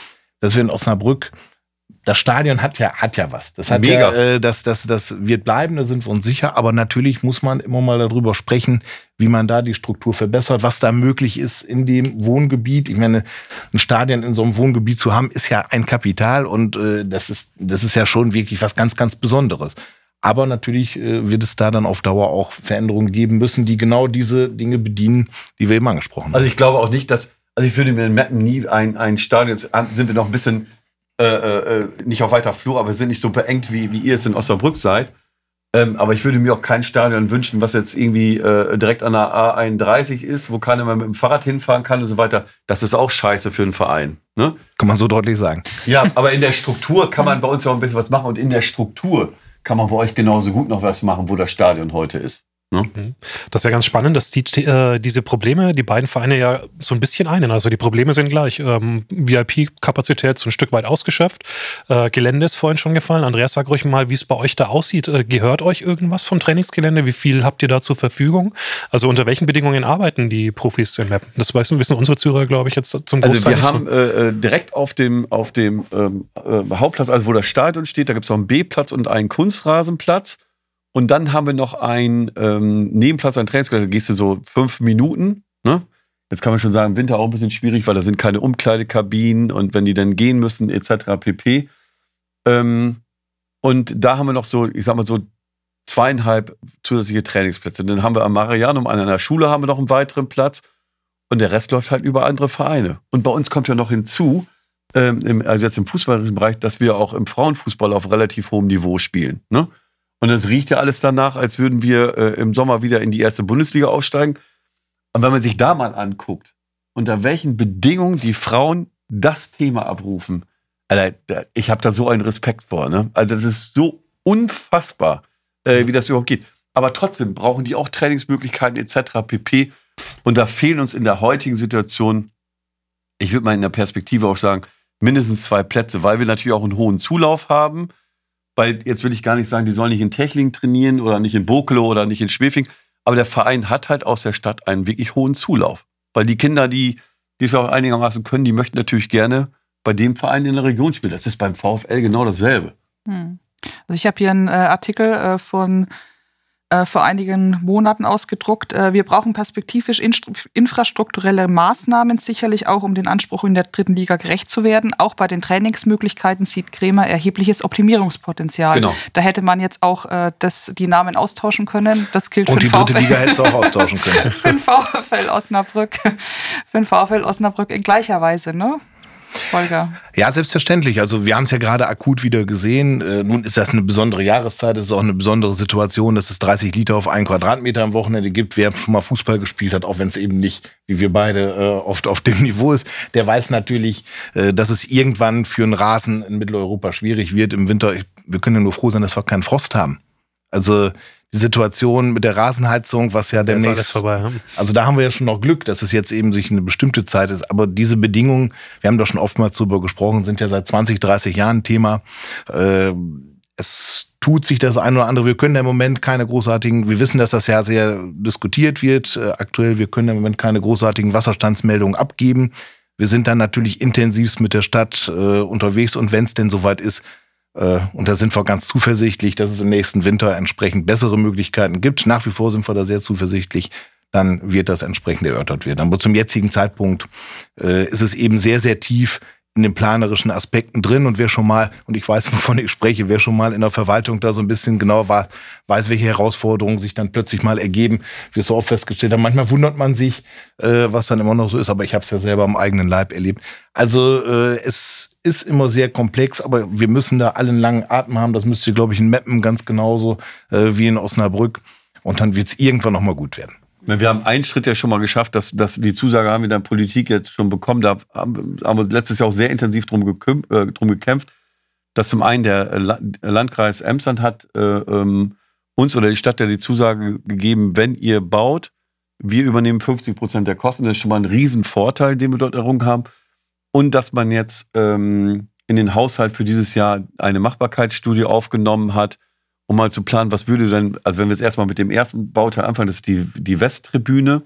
dass wir in Osnabrück das Stadion hat ja, hat ja was. Das hat Mega. ja, äh, das, das, das wird bleiben, da sind wir uns sicher. Aber natürlich muss man immer mal darüber sprechen, wie man da die Struktur verbessert, was da möglich ist in dem Wohngebiet. Ich meine, ein Stadion in so einem Wohngebiet zu haben, ist ja ein Kapital und äh, das, ist, das ist ja schon wirklich was ganz, ganz Besonderes. Aber natürlich äh, wird es da dann auf Dauer auch Veränderungen geben müssen, die genau diese Dinge bedienen, die wir eben angesprochen haben. Also ich glaube auch nicht, dass, also ich würde mir in Meppen nie ein, ein Stadion, jetzt sind wir noch ein bisschen äh, äh, nicht auf weiter Flur, aber wir sind nicht so beengt, wie, wie ihr es in Osnabrück seid. Ähm, aber ich würde mir auch kein Stadion wünschen, was jetzt irgendwie äh, direkt an der A31 ist, wo keiner mehr mit dem Fahrrad hinfahren kann und so weiter. Das ist auch scheiße für einen Verein. Ne? Kann man so deutlich sagen. Ja, aber in der Struktur kann man bei uns ja auch ein bisschen was machen und in der Struktur kann man bei euch genauso gut noch was machen, wo das Stadion heute ist. Ne? Das ist ja ganz spannend, dass die, äh, diese Probleme die beiden Vereine ja so ein bisschen einen. Also die Probleme sind gleich. Ähm, VIP-Kapazität so ein Stück weit ausgeschöpft. Äh, Gelände ist vorhin schon gefallen. Andreas, sag ruhig mal, wie es bei euch da aussieht. Äh, gehört euch irgendwas vom Trainingsgelände? Wie viel habt ihr da zur Verfügung? Also unter welchen Bedingungen arbeiten die Profis in Mappen? Das weißt, wissen unsere Zuhörer, glaube ich, jetzt zum Also Großteil wir nicht haben äh, äh, direkt auf dem, auf dem ähm, äh, Hauptplatz, also wo das Stadion steht, da gibt es noch einen B-Platz und einen Kunstrasenplatz. Und dann haben wir noch einen ähm, Nebenplatz, einen Trainingsgelände, da gehst du so fünf Minuten. Ne? Jetzt kann man schon sagen, Winter auch ein bisschen schwierig, weil da sind keine Umkleidekabinen und wenn die dann gehen müssen, etc. pp. Ähm, und da haben wir noch so, ich sag mal so, zweieinhalb zusätzliche Trainingsplätze. Dann haben wir am Marianum an einer Schule haben wir noch einen weiteren Platz. Und der Rest läuft halt über andere Vereine. Und bei uns kommt ja noch hinzu, ähm, also jetzt im fußballerischen Bereich, dass wir auch im Frauenfußball auf relativ hohem Niveau spielen. Ne? Und es riecht ja alles danach, als würden wir äh, im Sommer wieder in die erste Bundesliga aufsteigen. Und wenn man sich da mal anguckt, unter welchen Bedingungen die Frauen das Thema abrufen, Alter, ich habe da so einen Respekt vor. Ne? Also das ist so unfassbar, äh, wie das überhaupt geht. Aber trotzdem brauchen die auch Trainingsmöglichkeiten etc. pp. Und da fehlen uns in der heutigen Situation, ich würde mal in der Perspektive auch sagen, mindestens zwei Plätze, weil wir natürlich auch einen hohen Zulauf haben. Weil jetzt will ich gar nicht sagen, die sollen nicht in Techling trainieren oder nicht in Bokelo oder nicht in Schwefing, aber der Verein hat halt aus der Stadt einen wirklich hohen Zulauf. Weil die Kinder, die, die es auch einigermaßen können, die möchten natürlich gerne bei dem Verein in der Region spielen. Das ist beim VfL genau dasselbe. Hm. Also ich habe hier einen äh, Artikel äh, von äh, vor einigen Monaten ausgedruckt. Äh, wir brauchen perspektivisch infrastrukturelle Maßnahmen, sicherlich auch, um den Anspruch in der dritten Liga gerecht zu werden. Auch bei den Trainingsmöglichkeiten sieht Krämer erhebliches Optimierungspotenzial. Genau. Da hätte man jetzt auch äh, das, die Namen austauschen können. Das gilt Und für die den dritte Liga hätte es auch austauschen können. für den VfL Osnabrück. Für den VfL Osnabrück in gleicher Weise, ne? Holger. Ja, selbstverständlich. Also wir haben es ja gerade akut wieder gesehen. Äh, nun ist das eine besondere Jahreszeit, es ist auch eine besondere Situation, dass es 30 Liter auf einen Quadratmeter am Wochenende gibt. Wer schon mal Fußball gespielt hat, auch wenn es eben nicht, wie wir beide, äh, oft auf dem Niveau ist, der weiß natürlich, äh, dass es irgendwann für einen Rasen in Mitteleuropa schwierig wird. Im Winter, ich, wir können ja nur froh sein, dass wir keinen Frost haben. Also die Situation mit der Rasenheizung, was ja demnächst. Vorbei, ja. Also da haben wir ja schon noch Glück, dass es jetzt eben sich eine bestimmte Zeit ist. Aber diese Bedingungen, wir haben doch schon oftmals darüber gesprochen, sind ja seit 20, 30 Jahren Thema. Äh, es tut sich das eine oder andere. Wir können im Moment keine großartigen, wir wissen, dass das ja sehr diskutiert wird äh, aktuell. Wir können im Moment keine großartigen Wasserstandsmeldungen abgeben. Wir sind dann natürlich intensivst mit der Stadt äh, unterwegs und wenn es denn soweit ist, und da sind wir ganz zuversichtlich, dass es im nächsten Winter entsprechend bessere Möglichkeiten gibt. Nach wie vor sind wir da sehr zuversichtlich. Dann wird das entsprechend erörtert werden. Aber zum jetzigen Zeitpunkt äh, ist es eben sehr, sehr tief in den planerischen Aspekten drin und wer schon mal, und ich weiß, wovon ich spreche, wer schon mal in der Verwaltung da so ein bisschen genauer war, weiß, welche Herausforderungen sich dann plötzlich mal ergeben, wie es so oft festgestellt haben. Manchmal wundert man sich, äh, was dann immer noch so ist, aber ich habe es ja selber am eigenen Leib erlebt. Also äh, es ist immer sehr komplex, aber wir müssen da alle einen langen Atem haben. Das müsst ihr, glaube ich, in Meppen ganz genauso äh, wie in Osnabrück. Und dann wird es irgendwann nochmal gut werden. Wir haben einen Schritt ja schon mal geschafft, dass, dass die Zusage haben wir in der Politik jetzt schon bekommen. Da haben, wir letztes Jahr auch sehr intensiv drum, gekümp, äh, drum gekämpft, dass zum einen der Landkreis Emsland hat äh, ähm, uns oder die Stadt ja die Zusage gegeben, wenn ihr baut, wir übernehmen 50 Prozent der Kosten. Das ist schon mal ein Riesenvorteil, den wir dort errungen haben und dass man jetzt ähm, in den Haushalt für dieses Jahr eine Machbarkeitsstudie aufgenommen hat, um mal zu planen, was würde denn, also wenn wir jetzt erstmal mit dem ersten Bauteil anfangen, das ist die, die Westtribüne.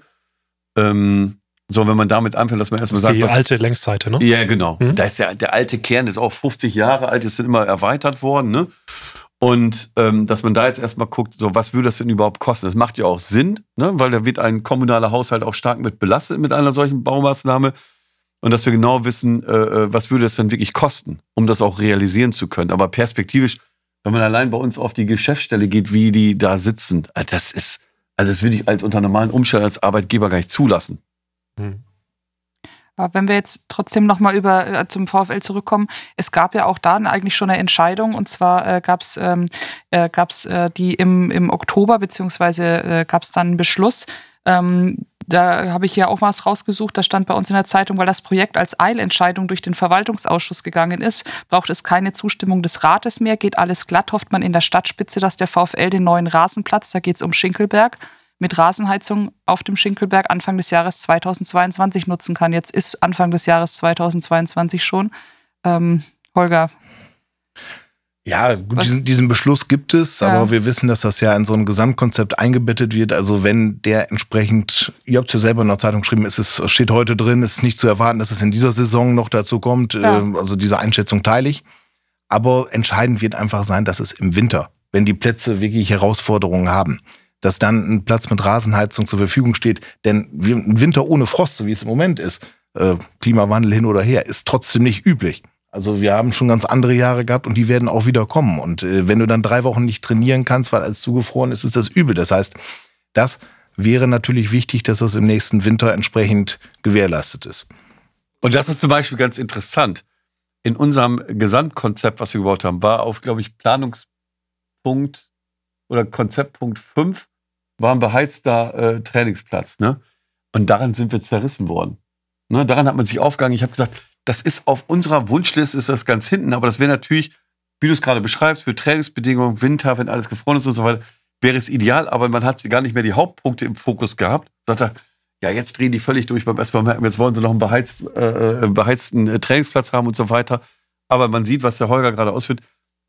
Ähm, so, wenn man damit anfängt, dass man erstmal sagt. Die was, alte Längsseite, ne? Ja, genau. Mhm. Da ist ja der alte Kern, ist auch 50 Jahre alt, ist sind immer erweitert worden, ne? Und ähm, dass man da jetzt erstmal guckt, so was würde das denn überhaupt kosten? Das macht ja auch Sinn, ne? weil da wird ein kommunaler Haushalt auch stark mit belastet mit einer solchen Baumaßnahme und dass wir genau wissen, äh, äh, was würde es denn wirklich kosten, um das auch realisieren zu können. Aber perspektivisch, wenn man allein bei uns auf die Geschäftsstelle geht, wie die da sitzen, äh, das ist, also das würde ich als unter normalen Umständen als Arbeitgeber gar nicht zulassen. Hm. Aber wenn wir jetzt trotzdem nochmal über äh, zum VfL zurückkommen, es gab ja auch da eigentlich schon eine Entscheidung und zwar äh, gab es ähm, äh, gab's, äh, die im, im Oktober, beziehungsweise äh, gab es dann einen Beschluss, ähm, da habe ich ja auch was rausgesucht, da stand bei uns in der Zeitung, weil das Projekt als Eilentscheidung durch den Verwaltungsausschuss gegangen ist, braucht es keine Zustimmung des Rates mehr, geht alles glatt, hofft man in der Stadtspitze, dass der VfL den neuen Rasenplatz, da geht es um Schinkelberg, mit Rasenheizung auf dem Schinkelberg Anfang des Jahres 2022 nutzen kann. Jetzt ist Anfang des Jahres 2022 schon. Ähm, Holger, ja, gut, diesen, diesen, Beschluss gibt es, ja. aber wir wissen, dass das ja in so ein Gesamtkonzept eingebettet wird. Also wenn der entsprechend, ihr habt es ja selber in der Zeitung geschrieben, es ist, steht heute drin, es ist nicht zu erwarten, dass es in dieser Saison noch dazu kommt. Ja. Äh, also diese Einschätzung teile ich. Aber entscheidend wird einfach sein, dass es im Winter, wenn die Plätze wirklich Herausforderungen haben, dass dann ein Platz mit Rasenheizung zur Verfügung steht. Denn ein Winter ohne Frost, so wie es im Moment ist, äh, Klimawandel hin oder her, ist trotzdem nicht üblich. Also wir haben schon ganz andere Jahre gehabt und die werden auch wieder kommen. Und äh, wenn du dann drei Wochen nicht trainieren kannst, weil alles zugefroren ist, ist das übel. Das heißt, das wäre natürlich wichtig, dass das im nächsten Winter entsprechend gewährleistet ist. Und das ist zum Beispiel ganz interessant. In unserem Gesamtkonzept, was wir gebaut haben, war auf, glaube ich, Planungspunkt oder Konzeptpunkt 5 war ein beheizter äh, Trainingsplatz. Ne? Und daran sind wir zerrissen worden. Ne? Daran hat man sich aufgegangen. Ich habe gesagt, das ist auf unserer Wunschliste, ist das ganz hinten, aber das wäre natürlich, wie du es gerade beschreibst, für Trainingsbedingungen, Winter, wenn alles gefroren ist und so weiter, wäre es ideal, aber man hat gar nicht mehr die Hauptpunkte im Fokus gehabt. Sagt er, ja, jetzt drehen die völlig durch beim ersten Mal merken, jetzt wollen sie noch einen beheizt, äh, äh beheizten äh, Trainingsplatz haben und so weiter. Aber man sieht, was der Holger gerade ausführt.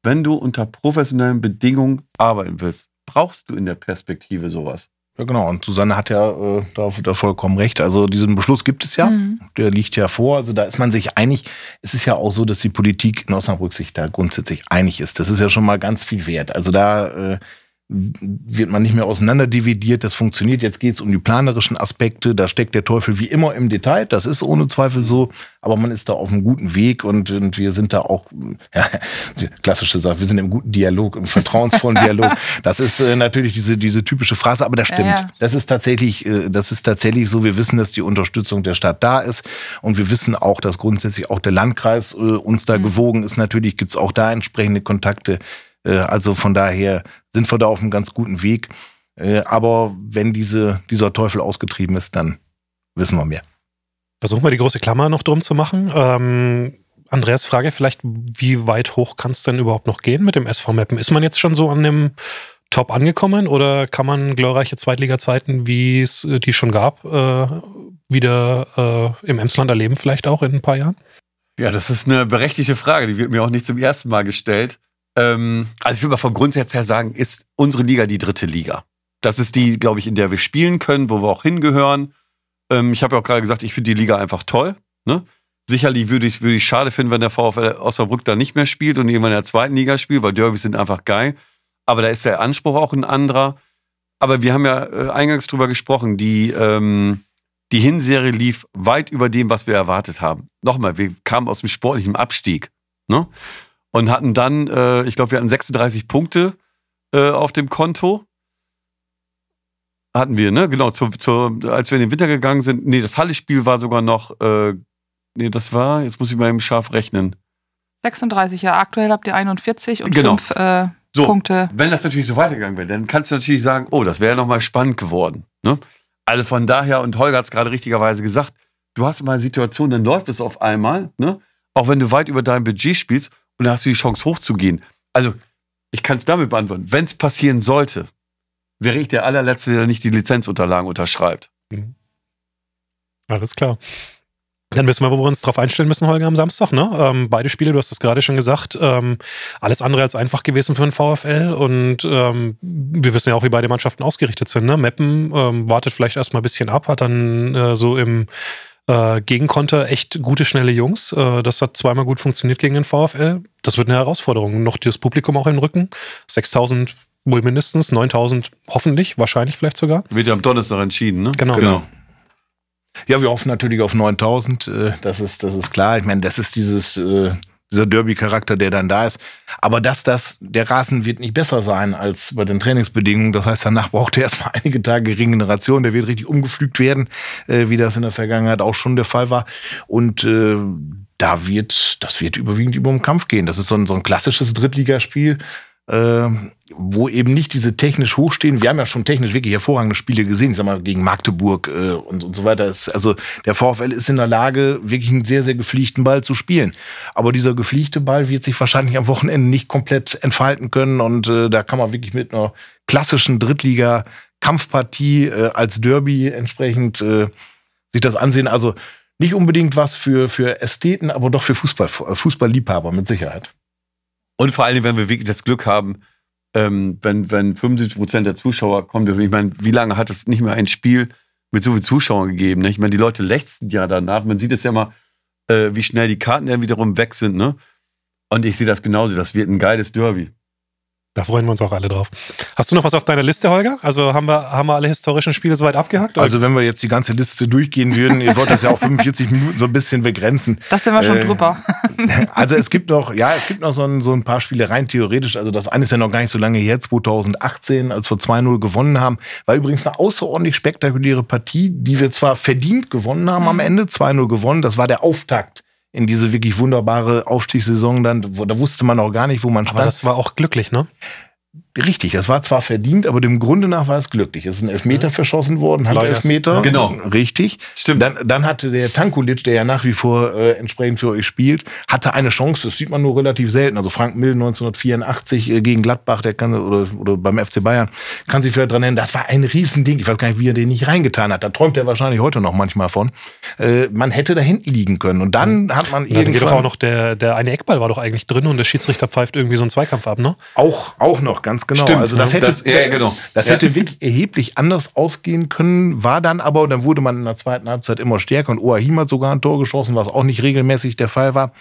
wenn du unter professionellen Bedingungen arbeiten willst, brauchst du in der Perspektive sowas. Ja, genau. Und Susanne hat ja äh, da, da vollkommen recht. Also diesen Beschluss gibt es ja. Mhm. Der liegt ja vor. Also da ist man sich einig. Es ist ja auch so, dass die Politik in Osnabrück sich da grundsätzlich einig ist. Das ist ja schon mal ganz viel wert. Also da äh, wird man nicht mehr auseinanderdividiert. Das funktioniert. Jetzt geht es um die planerischen Aspekte. Da steckt der Teufel wie immer im Detail. Das ist ohne Zweifel so. Aber man ist da auf einem guten Weg und, und wir sind da auch, ja, klassische Sache, wir sind im guten Dialog, im vertrauensvollen Dialog. Das ist äh, natürlich diese, diese typische Phrase, aber das Ja, stimmt. ja. Das ist tatsächlich, äh, das ist tatsächlich so. Wir wissen, dass die Unterstützung der Stadt da ist und wir wissen auch, dass grundsätzlich auch der Landkreis äh, uns da Mhm. gewogen ist. Natürlich gibt's auch da entsprechende Kontakte. Äh, also von daher sind wir da auf einem ganz guten Weg. Äh, aber wenn diese, dieser Teufel ausgetrieben ist, dann wissen wir mehr. Versuchen wir die große Klammer noch drum zu machen. Ähm, Andreas Frage vielleicht, wie weit hoch kann es denn überhaupt noch gehen mit dem SV Meppen? Ist man jetzt schon so an dem Top angekommen oder kann man glorreiche Zweitliga-Zeiten, wie es äh, die schon gab, äh, wieder äh, im Emsland erleben, vielleicht auch in ein paar Jahren? Ja, das ist eine berechtigte Frage, die wird mir auch nicht zum ersten Mal gestellt. Ähm, also ich würde mal vom Grundsatz her sagen, ist unsere Liga die dritte Liga. Das ist die, glaube ich, in der wir spielen können, wo wir auch hingehören. Ähm, ich habe ja auch gerade gesagt, ich finde die Liga einfach toll. Ne? Sicherlich würde ich es ich schade finden, wenn der VfL Osnabrück da nicht mehr spielt und irgendwann in der zweiten Liga spielt, weil Derbys sind einfach geil. Aber da ist der Anspruch auch ein anderer. Aber wir haben ja äh, eingangs drüber gesprochen, die, ähm, die Hinserie lief weit über dem, was wir erwartet haben. Nochmal, wir kamen aus dem sportlichen Abstieg ne? Und hatten dann, äh, ich glaube, wir hatten 36 Punkte äh, auf dem Konto. Hatten wir, ne? Genau, zu, zu, als wir in den Winter gegangen sind. Nee, das Halle-Spiel war sogar noch, äh, nee, das war, jetzt muss ich mal eben scharf rechnen. 36, ja. Aktuell habt ihr 41 und Genau. 5 äh, So, Punkte. wenn das natürlich so weitergegangen wäre, dann kannst du natürlich sagen, oh, das wäre nochmal spannend geworden. Ne? Also von daher, und Holger hat es gerade richtigerweise gesagt, du hast mal eine Situation, dann läuft es auf einmal, ne? auch wenn du weit über dein Budget spielst und dann hast du die Chance hochzugehen. Also ich kann es damit beantworten, wenn es passieren sollte, wäre ich der allerletzte, der nicht die Lizenzunterlagen unterschreibt. Alles klar. Dann wissen wir, wo wir uns drauf einstellen müssen, Holger, am Samstag. Ne? Ähm, beide Spiele, du hast es gerade schon gesagt, ähm, alles andere als einfach gewesen für den VfL. Und ähm, wir wissen ja auch, wie beide Mannschaften ausgerichtet sind. Ne? Meppen ähm, wartet vielleicht erstmal ein bisschen ab, hat dann äh, so im äh, Gegenkonter echt gute, schnelle Jungs. Äh, das hat zweimal gut funktioniert gegen den VfL. Das wird eine Herausforderung. Noch das Publikum auch im Rücken. 6000 wohl mindestens, 9000 hoffentlich, wahrscheinlich vielleicht sogar. Wird ja am Donnerstag entschieden, ne? Genau. Genau. Ja, wir hoffen natürlich auf 9000. äh, Das ist, das ist klar. Ich meine, das ist dieses, äh, dieser Derby-Charakter, der dann da ist. Aber dass das, der Rasen wird nicht besser sein als bei den Trainingsbedingungen. Das heißt, danach braucht er erstmal einige Tage Regeneration. Der wird richtig umgepflügt werden, äh, wie das in der Vergangenheit auch schon der Fall war. Und äh, da wird, das wird überwiegend über den Kampf gehen. Das ist so ein, so ein klassisches Drittligaspiel äh, wo eben nicht diese technisch hochstehen. Wir haben ja schon technisch wirklich hervorragende Spiele gesehen, ich sag mal, gegen Magdeburg äh, und, und so weiter. Ist, also der VfL ist in der Lage, wirklich einen sehr, sehr gepflichten Ball zu spielen. Aber dieser gepflichte Ball wird sich wahrscheinlich am Wochenende nicht komplett entfalten können. Und äh, da kann man wirklich mit einer klassischen Drittliga-Kampfpartie äh, als Derby entsprechend äh, sich das ansehen. Also nicht unbedingt was für, für Ästheten, aber doch für Fußball, Fußballliebhaber mit Sicherheit. Und vor allem, wenn wir wirklich das Glück haben, ähm, wenn, wenn 75 Prozent der Zuschauer kommen, ich meine, wie lange hat es nicht mehr ein Spiel mit so vielen Zuschauern gegeben? Ne? Ich meine, die Leute lechzen ja danach. Man sieht es ja mal, äh, wie schnell die Karten ja wiederum weg sind. Ne? Und ich sehe das genauso. Das wird ein geiles Derby. Da freuen wir uns auch alle drauf. Hast du noch was auf deiner Liste, Holger? Also haben wir, haben wir alle historischen Spiele soweit abgehakt? oder? Also wenn wir jetzt die ganze Liste durchgehen würden, ihr wollt das ja auf 45 Minuten so ein bisschen begrenzen. Das sind wir schon Äh, drüber. Also es gibt noch, ja, es gibt noch so ein, so ein paar Spiele rein theoretisch. Also das eine ist ja noch gar nicht so lange her, 2018, als wir 2-0 gewonnen haben. War übrigens eine außerordentlich spektakuläre Partie, die wir zwar verdient gewonnen haben am Mhm. Ende, 2-0 gewonnen. Das war der Auftakt in diese wirklich wunderbare Aufstiegssaison dann. Wo, da wusste man auch gar nicht, wo man Aber stand. das war auch glücklich, ne? Richtig, das war zwar verdient, aber dem Grunde nach war es glücklich. Es ist ein Elfmeter verschossen worden, Handelfmeter. Ja, genau. Richtig. Stimmt. Dann, dann hatte der Tankulic, der ja nach wie vor äh, entsprechend für euch spielt, hatte eine Chance, das sieht man nur relativ selten. Also Frank Mill 1984 äh, gegen Gladbach, der kann, oder, oder beim FC Bayern, kann sich vielleicht dran erinnern, das war ein Riesending. Ich weiß gar nicht, wie er den nicht reingetan hat. Da träumt er wahrscheinlich heute noch manchmal von. Äh, man hätte da hinten liegen können. Und dann hat man Ja, dann geht doch irgendwann auch noch der, der eine Eckball war doch eigentlich drin und der Schiedsrichter pfeift irgendwie so einen Zweikampf ab, ne? auch, auch noch, ganz genau. Stimmt, also das ne? hätte, Das- ja, genau. das Ja. hätte wirklich erheblich anders ausgehen können, war dann aber, dann wurde man in der zweiten Halbzeit immer stärker und Oahim hat sogar ein Tor geschossen, was auch nicht regelmäßig der Fall war.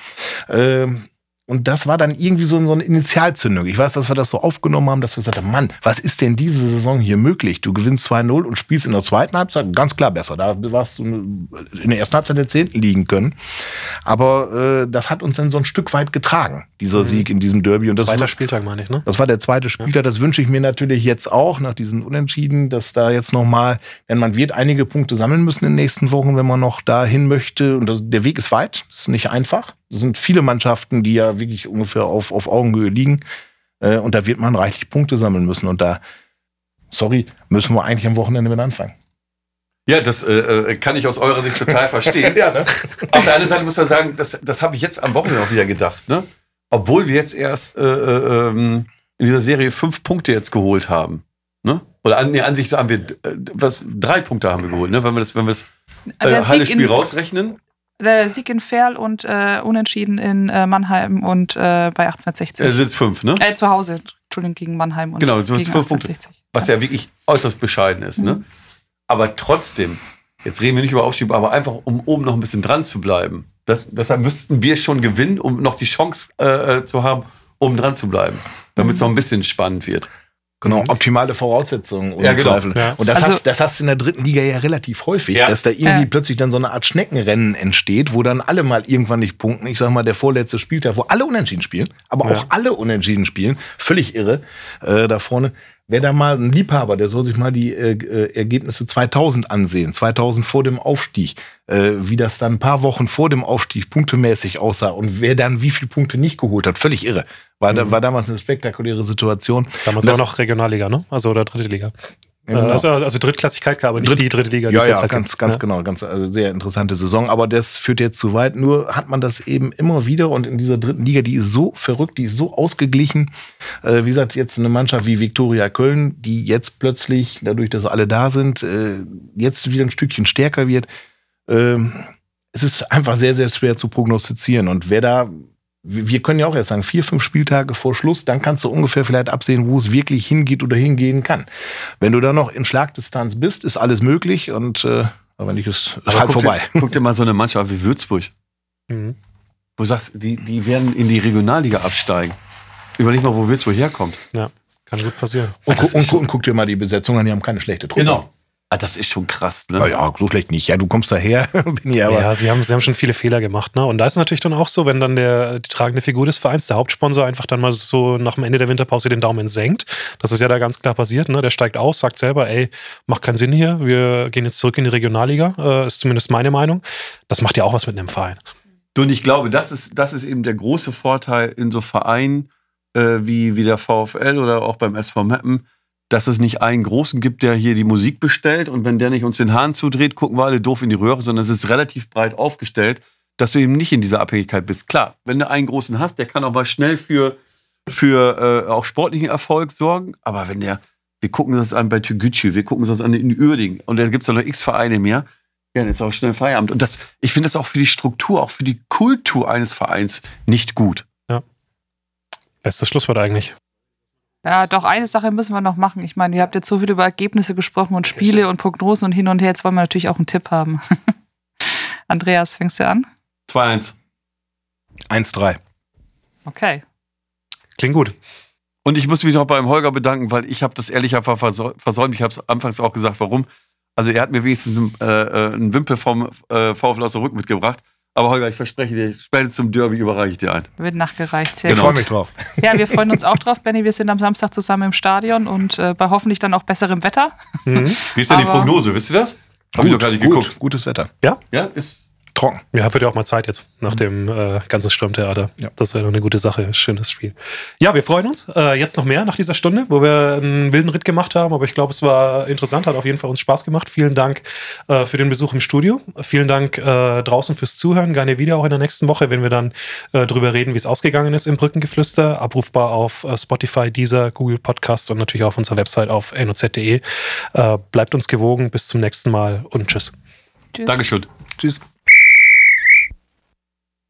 Ähm, und das war dann irgendwie so, so eine Initialzündung. Ich weiß, dass wir das so aufgenommen haben, dass wir gesagt haben, Mann, was ist denn diese Saison hier möglich? Du gewinnst 2-0 und spielst in der zweiten Halbzeit ganz klar besser. Da warst du in der ersten Halbzeit der Zehnten liegen können. Aber äh, das hat uns dann so ein Stück weit getragen, dieser Sieg in diesem Derby. Und das Zweiter Spieltag, meine ich, ne? das war der zweite Spieltag. Das wünsche ich mir natürlich jetzt auch nach diesen Unentschieden, dass da jetzt nochmal, denn man wird einige Punkte sammeln müssen in den nächsten Wochen, wenn man noch dahin möchte. Und der Weg ist weit, ist nicht einfach. Es sind viele Mannschaften, die ja wirklich ungefähr auf, auf Augenhöhe liegen. Äh, und da wird man reichlich Punkte sammeln müssen. Und da, sorry, müssen wir eigentlich am Wochenende mit anfangen. Ja, das äh, äh, kann ich aus eurer Sicht total verstehen. Ja, ne? Auf der anderen Seite muss man sagen, das, das habe ich jetzt am Wochenende auch wieder gedacht. Ne? Obwohl wir jetzt erst äh, äh, ähm, in dieser Serie fünf Punkte jetzt geholt haben. Ne? Oder an, nee, an sich haben wir äh, was, drei Punkte haben wir geholt, ne? wenn wir das, wenn wir das äh, Halle-Spiel rausrechnen. Der Sieg in Ferl und äh, Unentschieden in äh, Mannheim und äh, bei Äh, 1860. sind es fünf, ne? Äh, zu Hause, Entschuldigung, gegen Mannheim und Genau, gegen fünf Punkte. 1860. Was ja wirklich äußerst bescheiden ist. Ne? Aber trotzdem, jetzt reden wir nicht über Aufstieg, aber einfach, um oben noch ein bisschen dran zu bleiben. Das, deshalb müssten wir schon gewinnen, um noch die Chance äh, zu haben, oben dran zu bleiben. Damit es noch ein bisschen spannend wird. Genau, optimale Voraussetzungen ohne Ja, genau. Zweifel. Ja. Und das, Also- hast, das hast du in der dritten Liga ja relativ häufig, Ja. dass da irgendwie Ja. plötzlich dann so eine Art Schneckenrennen entsteht, wo dann alle mal irgendwann nicht punkten. Ich sag mal, der vorletzte Spieltag, wo alle unentschieden spielen, aber Ja. auch alle unentschieden spielen, völlig irre äh, da vorne. Wer da mal ein Liebhaber, der soll sich mal die äh, äh, Ergebnisse 2000 ansehen, 2000 vor dem Aufstieg, äh, wie das dann ein paar Wochen vor dem Aufstieg punktemäßig aussah und wer dann wie viele Punkte nicht geholt hat, völlig irre. War, da, war damals eine spektakuläre Situation. Damals Und auch das- noch Regionalliga, ne? Also oder dritte Liga. Genau. Äh, also, also Drittklassigkeit, aber nicht Dritt- die dritte Liga. die Ja, ja, halt ganz, ganz Ja. genau, ganz also sehr interessante Saison. Aber das führt jetzt zu weit. Nur hat man das eben immer wieder und in dieser dritten Liga, die ist so verrückt, die ist so ausgeglichen. Äh, wie gesagt, jetzt eine Mannschaft wie Viktoria Köln, die jetzt plötzlich, dadurch, dass alle da sind, äh, jetzt wieder ein Stückchen stärker wird. Ähm, es ist einfach sehr, sehr schwer zu prognostizieren. Und wer da wir können ja auch erst sagen, vier, fünf Spieltage vor Schluss, dann kannst du ungefähr vielleicht absehen, wo es wirklich hingeht oder hingehen kann. Wenn du da noch in Schlagdistanz bist, ist alles möglich und äh, aber nicht ist, Aber halt guck vorbei. Dir, guck dir mal so eine Mannschaft wie Würzburg. Mhm. Wo du sagst, die, die werden in die Regionalliga absteigen. Überleg mal, wo Würzburg herkommt. ja, kann gut passieren. Und, gu und, gu und guck dir mal die Besetzung an, die haben keine schlechte Truppe. Ah, das ist schon krass, ne? Ja, so schlecht nicht. Ja, du kommst daher, bin ich aber. ja, sie haben, sie haben schon viele Fehler gemacht. Ne? Und da ist es natürlich dann auch so, wenn dann der, die tragende Figur des Vereins, der Hauptsponsor, einfach dann mal so nach dem Ende der Winterpause den Daumen senkt. Das ist ja da ganz klar passiert. Ne? Der steigt aus, sagt selber, ey, macht keinen Sinn hier, wir gehen jetzt zurück in die Regionalliga. Äh, ist zumindest meine Meinung. Das macht ja auch was mit einem Verein. Und ich glaube, das ist, das ist eben der große Vorteil in so Vereinen äh, wie, wie der VfL oder auch beim SV Meppen, dass es nicht einen Großen gibt, der hier die Musik bestellt und wenn der nicht uns den Hahn zudreht, gucken wir alle doof in die Röhre, sondern es ist relativ breit aufgestellt, dass du eben nicht in dieser Abhängigkeit bist. Klar, wenn du einen Großen hast, der kann auch mal schnell für, für äh, auch sportlichen Erfolg sorgen, aber wenn der, wir gucken uns das an bei Tügücü, wir gucken uns das an in Uerdingen und da gibt es noch x Vereine mehr, ja, dann ist auch schnell Feierabend. Und das, ich finde das auch für die Struktur, auch für die Kultur eines Vereins nicht gut. Bestes Schlusswort eigentlich. Ja, doch, eine Sache müssen wir noch machen. Ich meine, ihr habt jetzt so viel über Ergebnisse gesprochen und Spiele und Prognosen und hin und her. Jetzt wollen wir natürlich auch einen Tipp haben. Andreas, fängst du an? 2-1. 1-3. Okay. Klingt gut. Und ich muss mich noch beim Holger bedanken, weil ich habe das ehrlich einfach versäu- versäumt. Ich habe es anfangs auch gesagt, warum. Also er hat mir wenigstens äh, äh, einen Wimpel vom äh, VfL aus der Rück mitgebracht. Aber Holger, ich verspreche dir, spätestens zum Derby überreiche ich dir ein. Wird nachgereicht. Sehr Ich Genau. freue gut. mich drauf. Ja, wir freuen uns auch drauf, Benny. Wir sind am Samstag zusammen im Stadion und äh, bei hoffentlich dann auch besserem Wetter. Mhm. Wie ist denn die Aber- Prognose? Wisst ihr das? Hab ich doch gar nicht geguckt. Gutes Wetter. Ja, ist trocken. Ja, wird ja auch mal Zeit jetzt nach dem äh, ganzen Sturmtheater. Ja. Das wäre doch eine gute Sache. Schönes Spiel. Ja, wir freuen uns. Äh, jetzt noch mehr nach dieser Stunde, wo wir einen wilden Ritt gemacht haben. Aber ich glaube, es war interessant, hat auf jeden Fall uns Spaß gemacht. Vielen Dank äh, für den Besuch im Studio. Vielen Dank äh, draußen fürs Zuhören. Gerne wieder auch in der nächsten Woche, wenn wir dann äh, drüber reden, wie es ausgegangen ist im Brückengeflüster. Abrufbar auf äh, Spotify, Deezer, Google Podcast und natürlich auf unserer Website auf noz.de. Äh, bleibt uns gewogen. Bis zum nächsten Mal und tschüss. Tschüss. Dankeschön. Tschüss.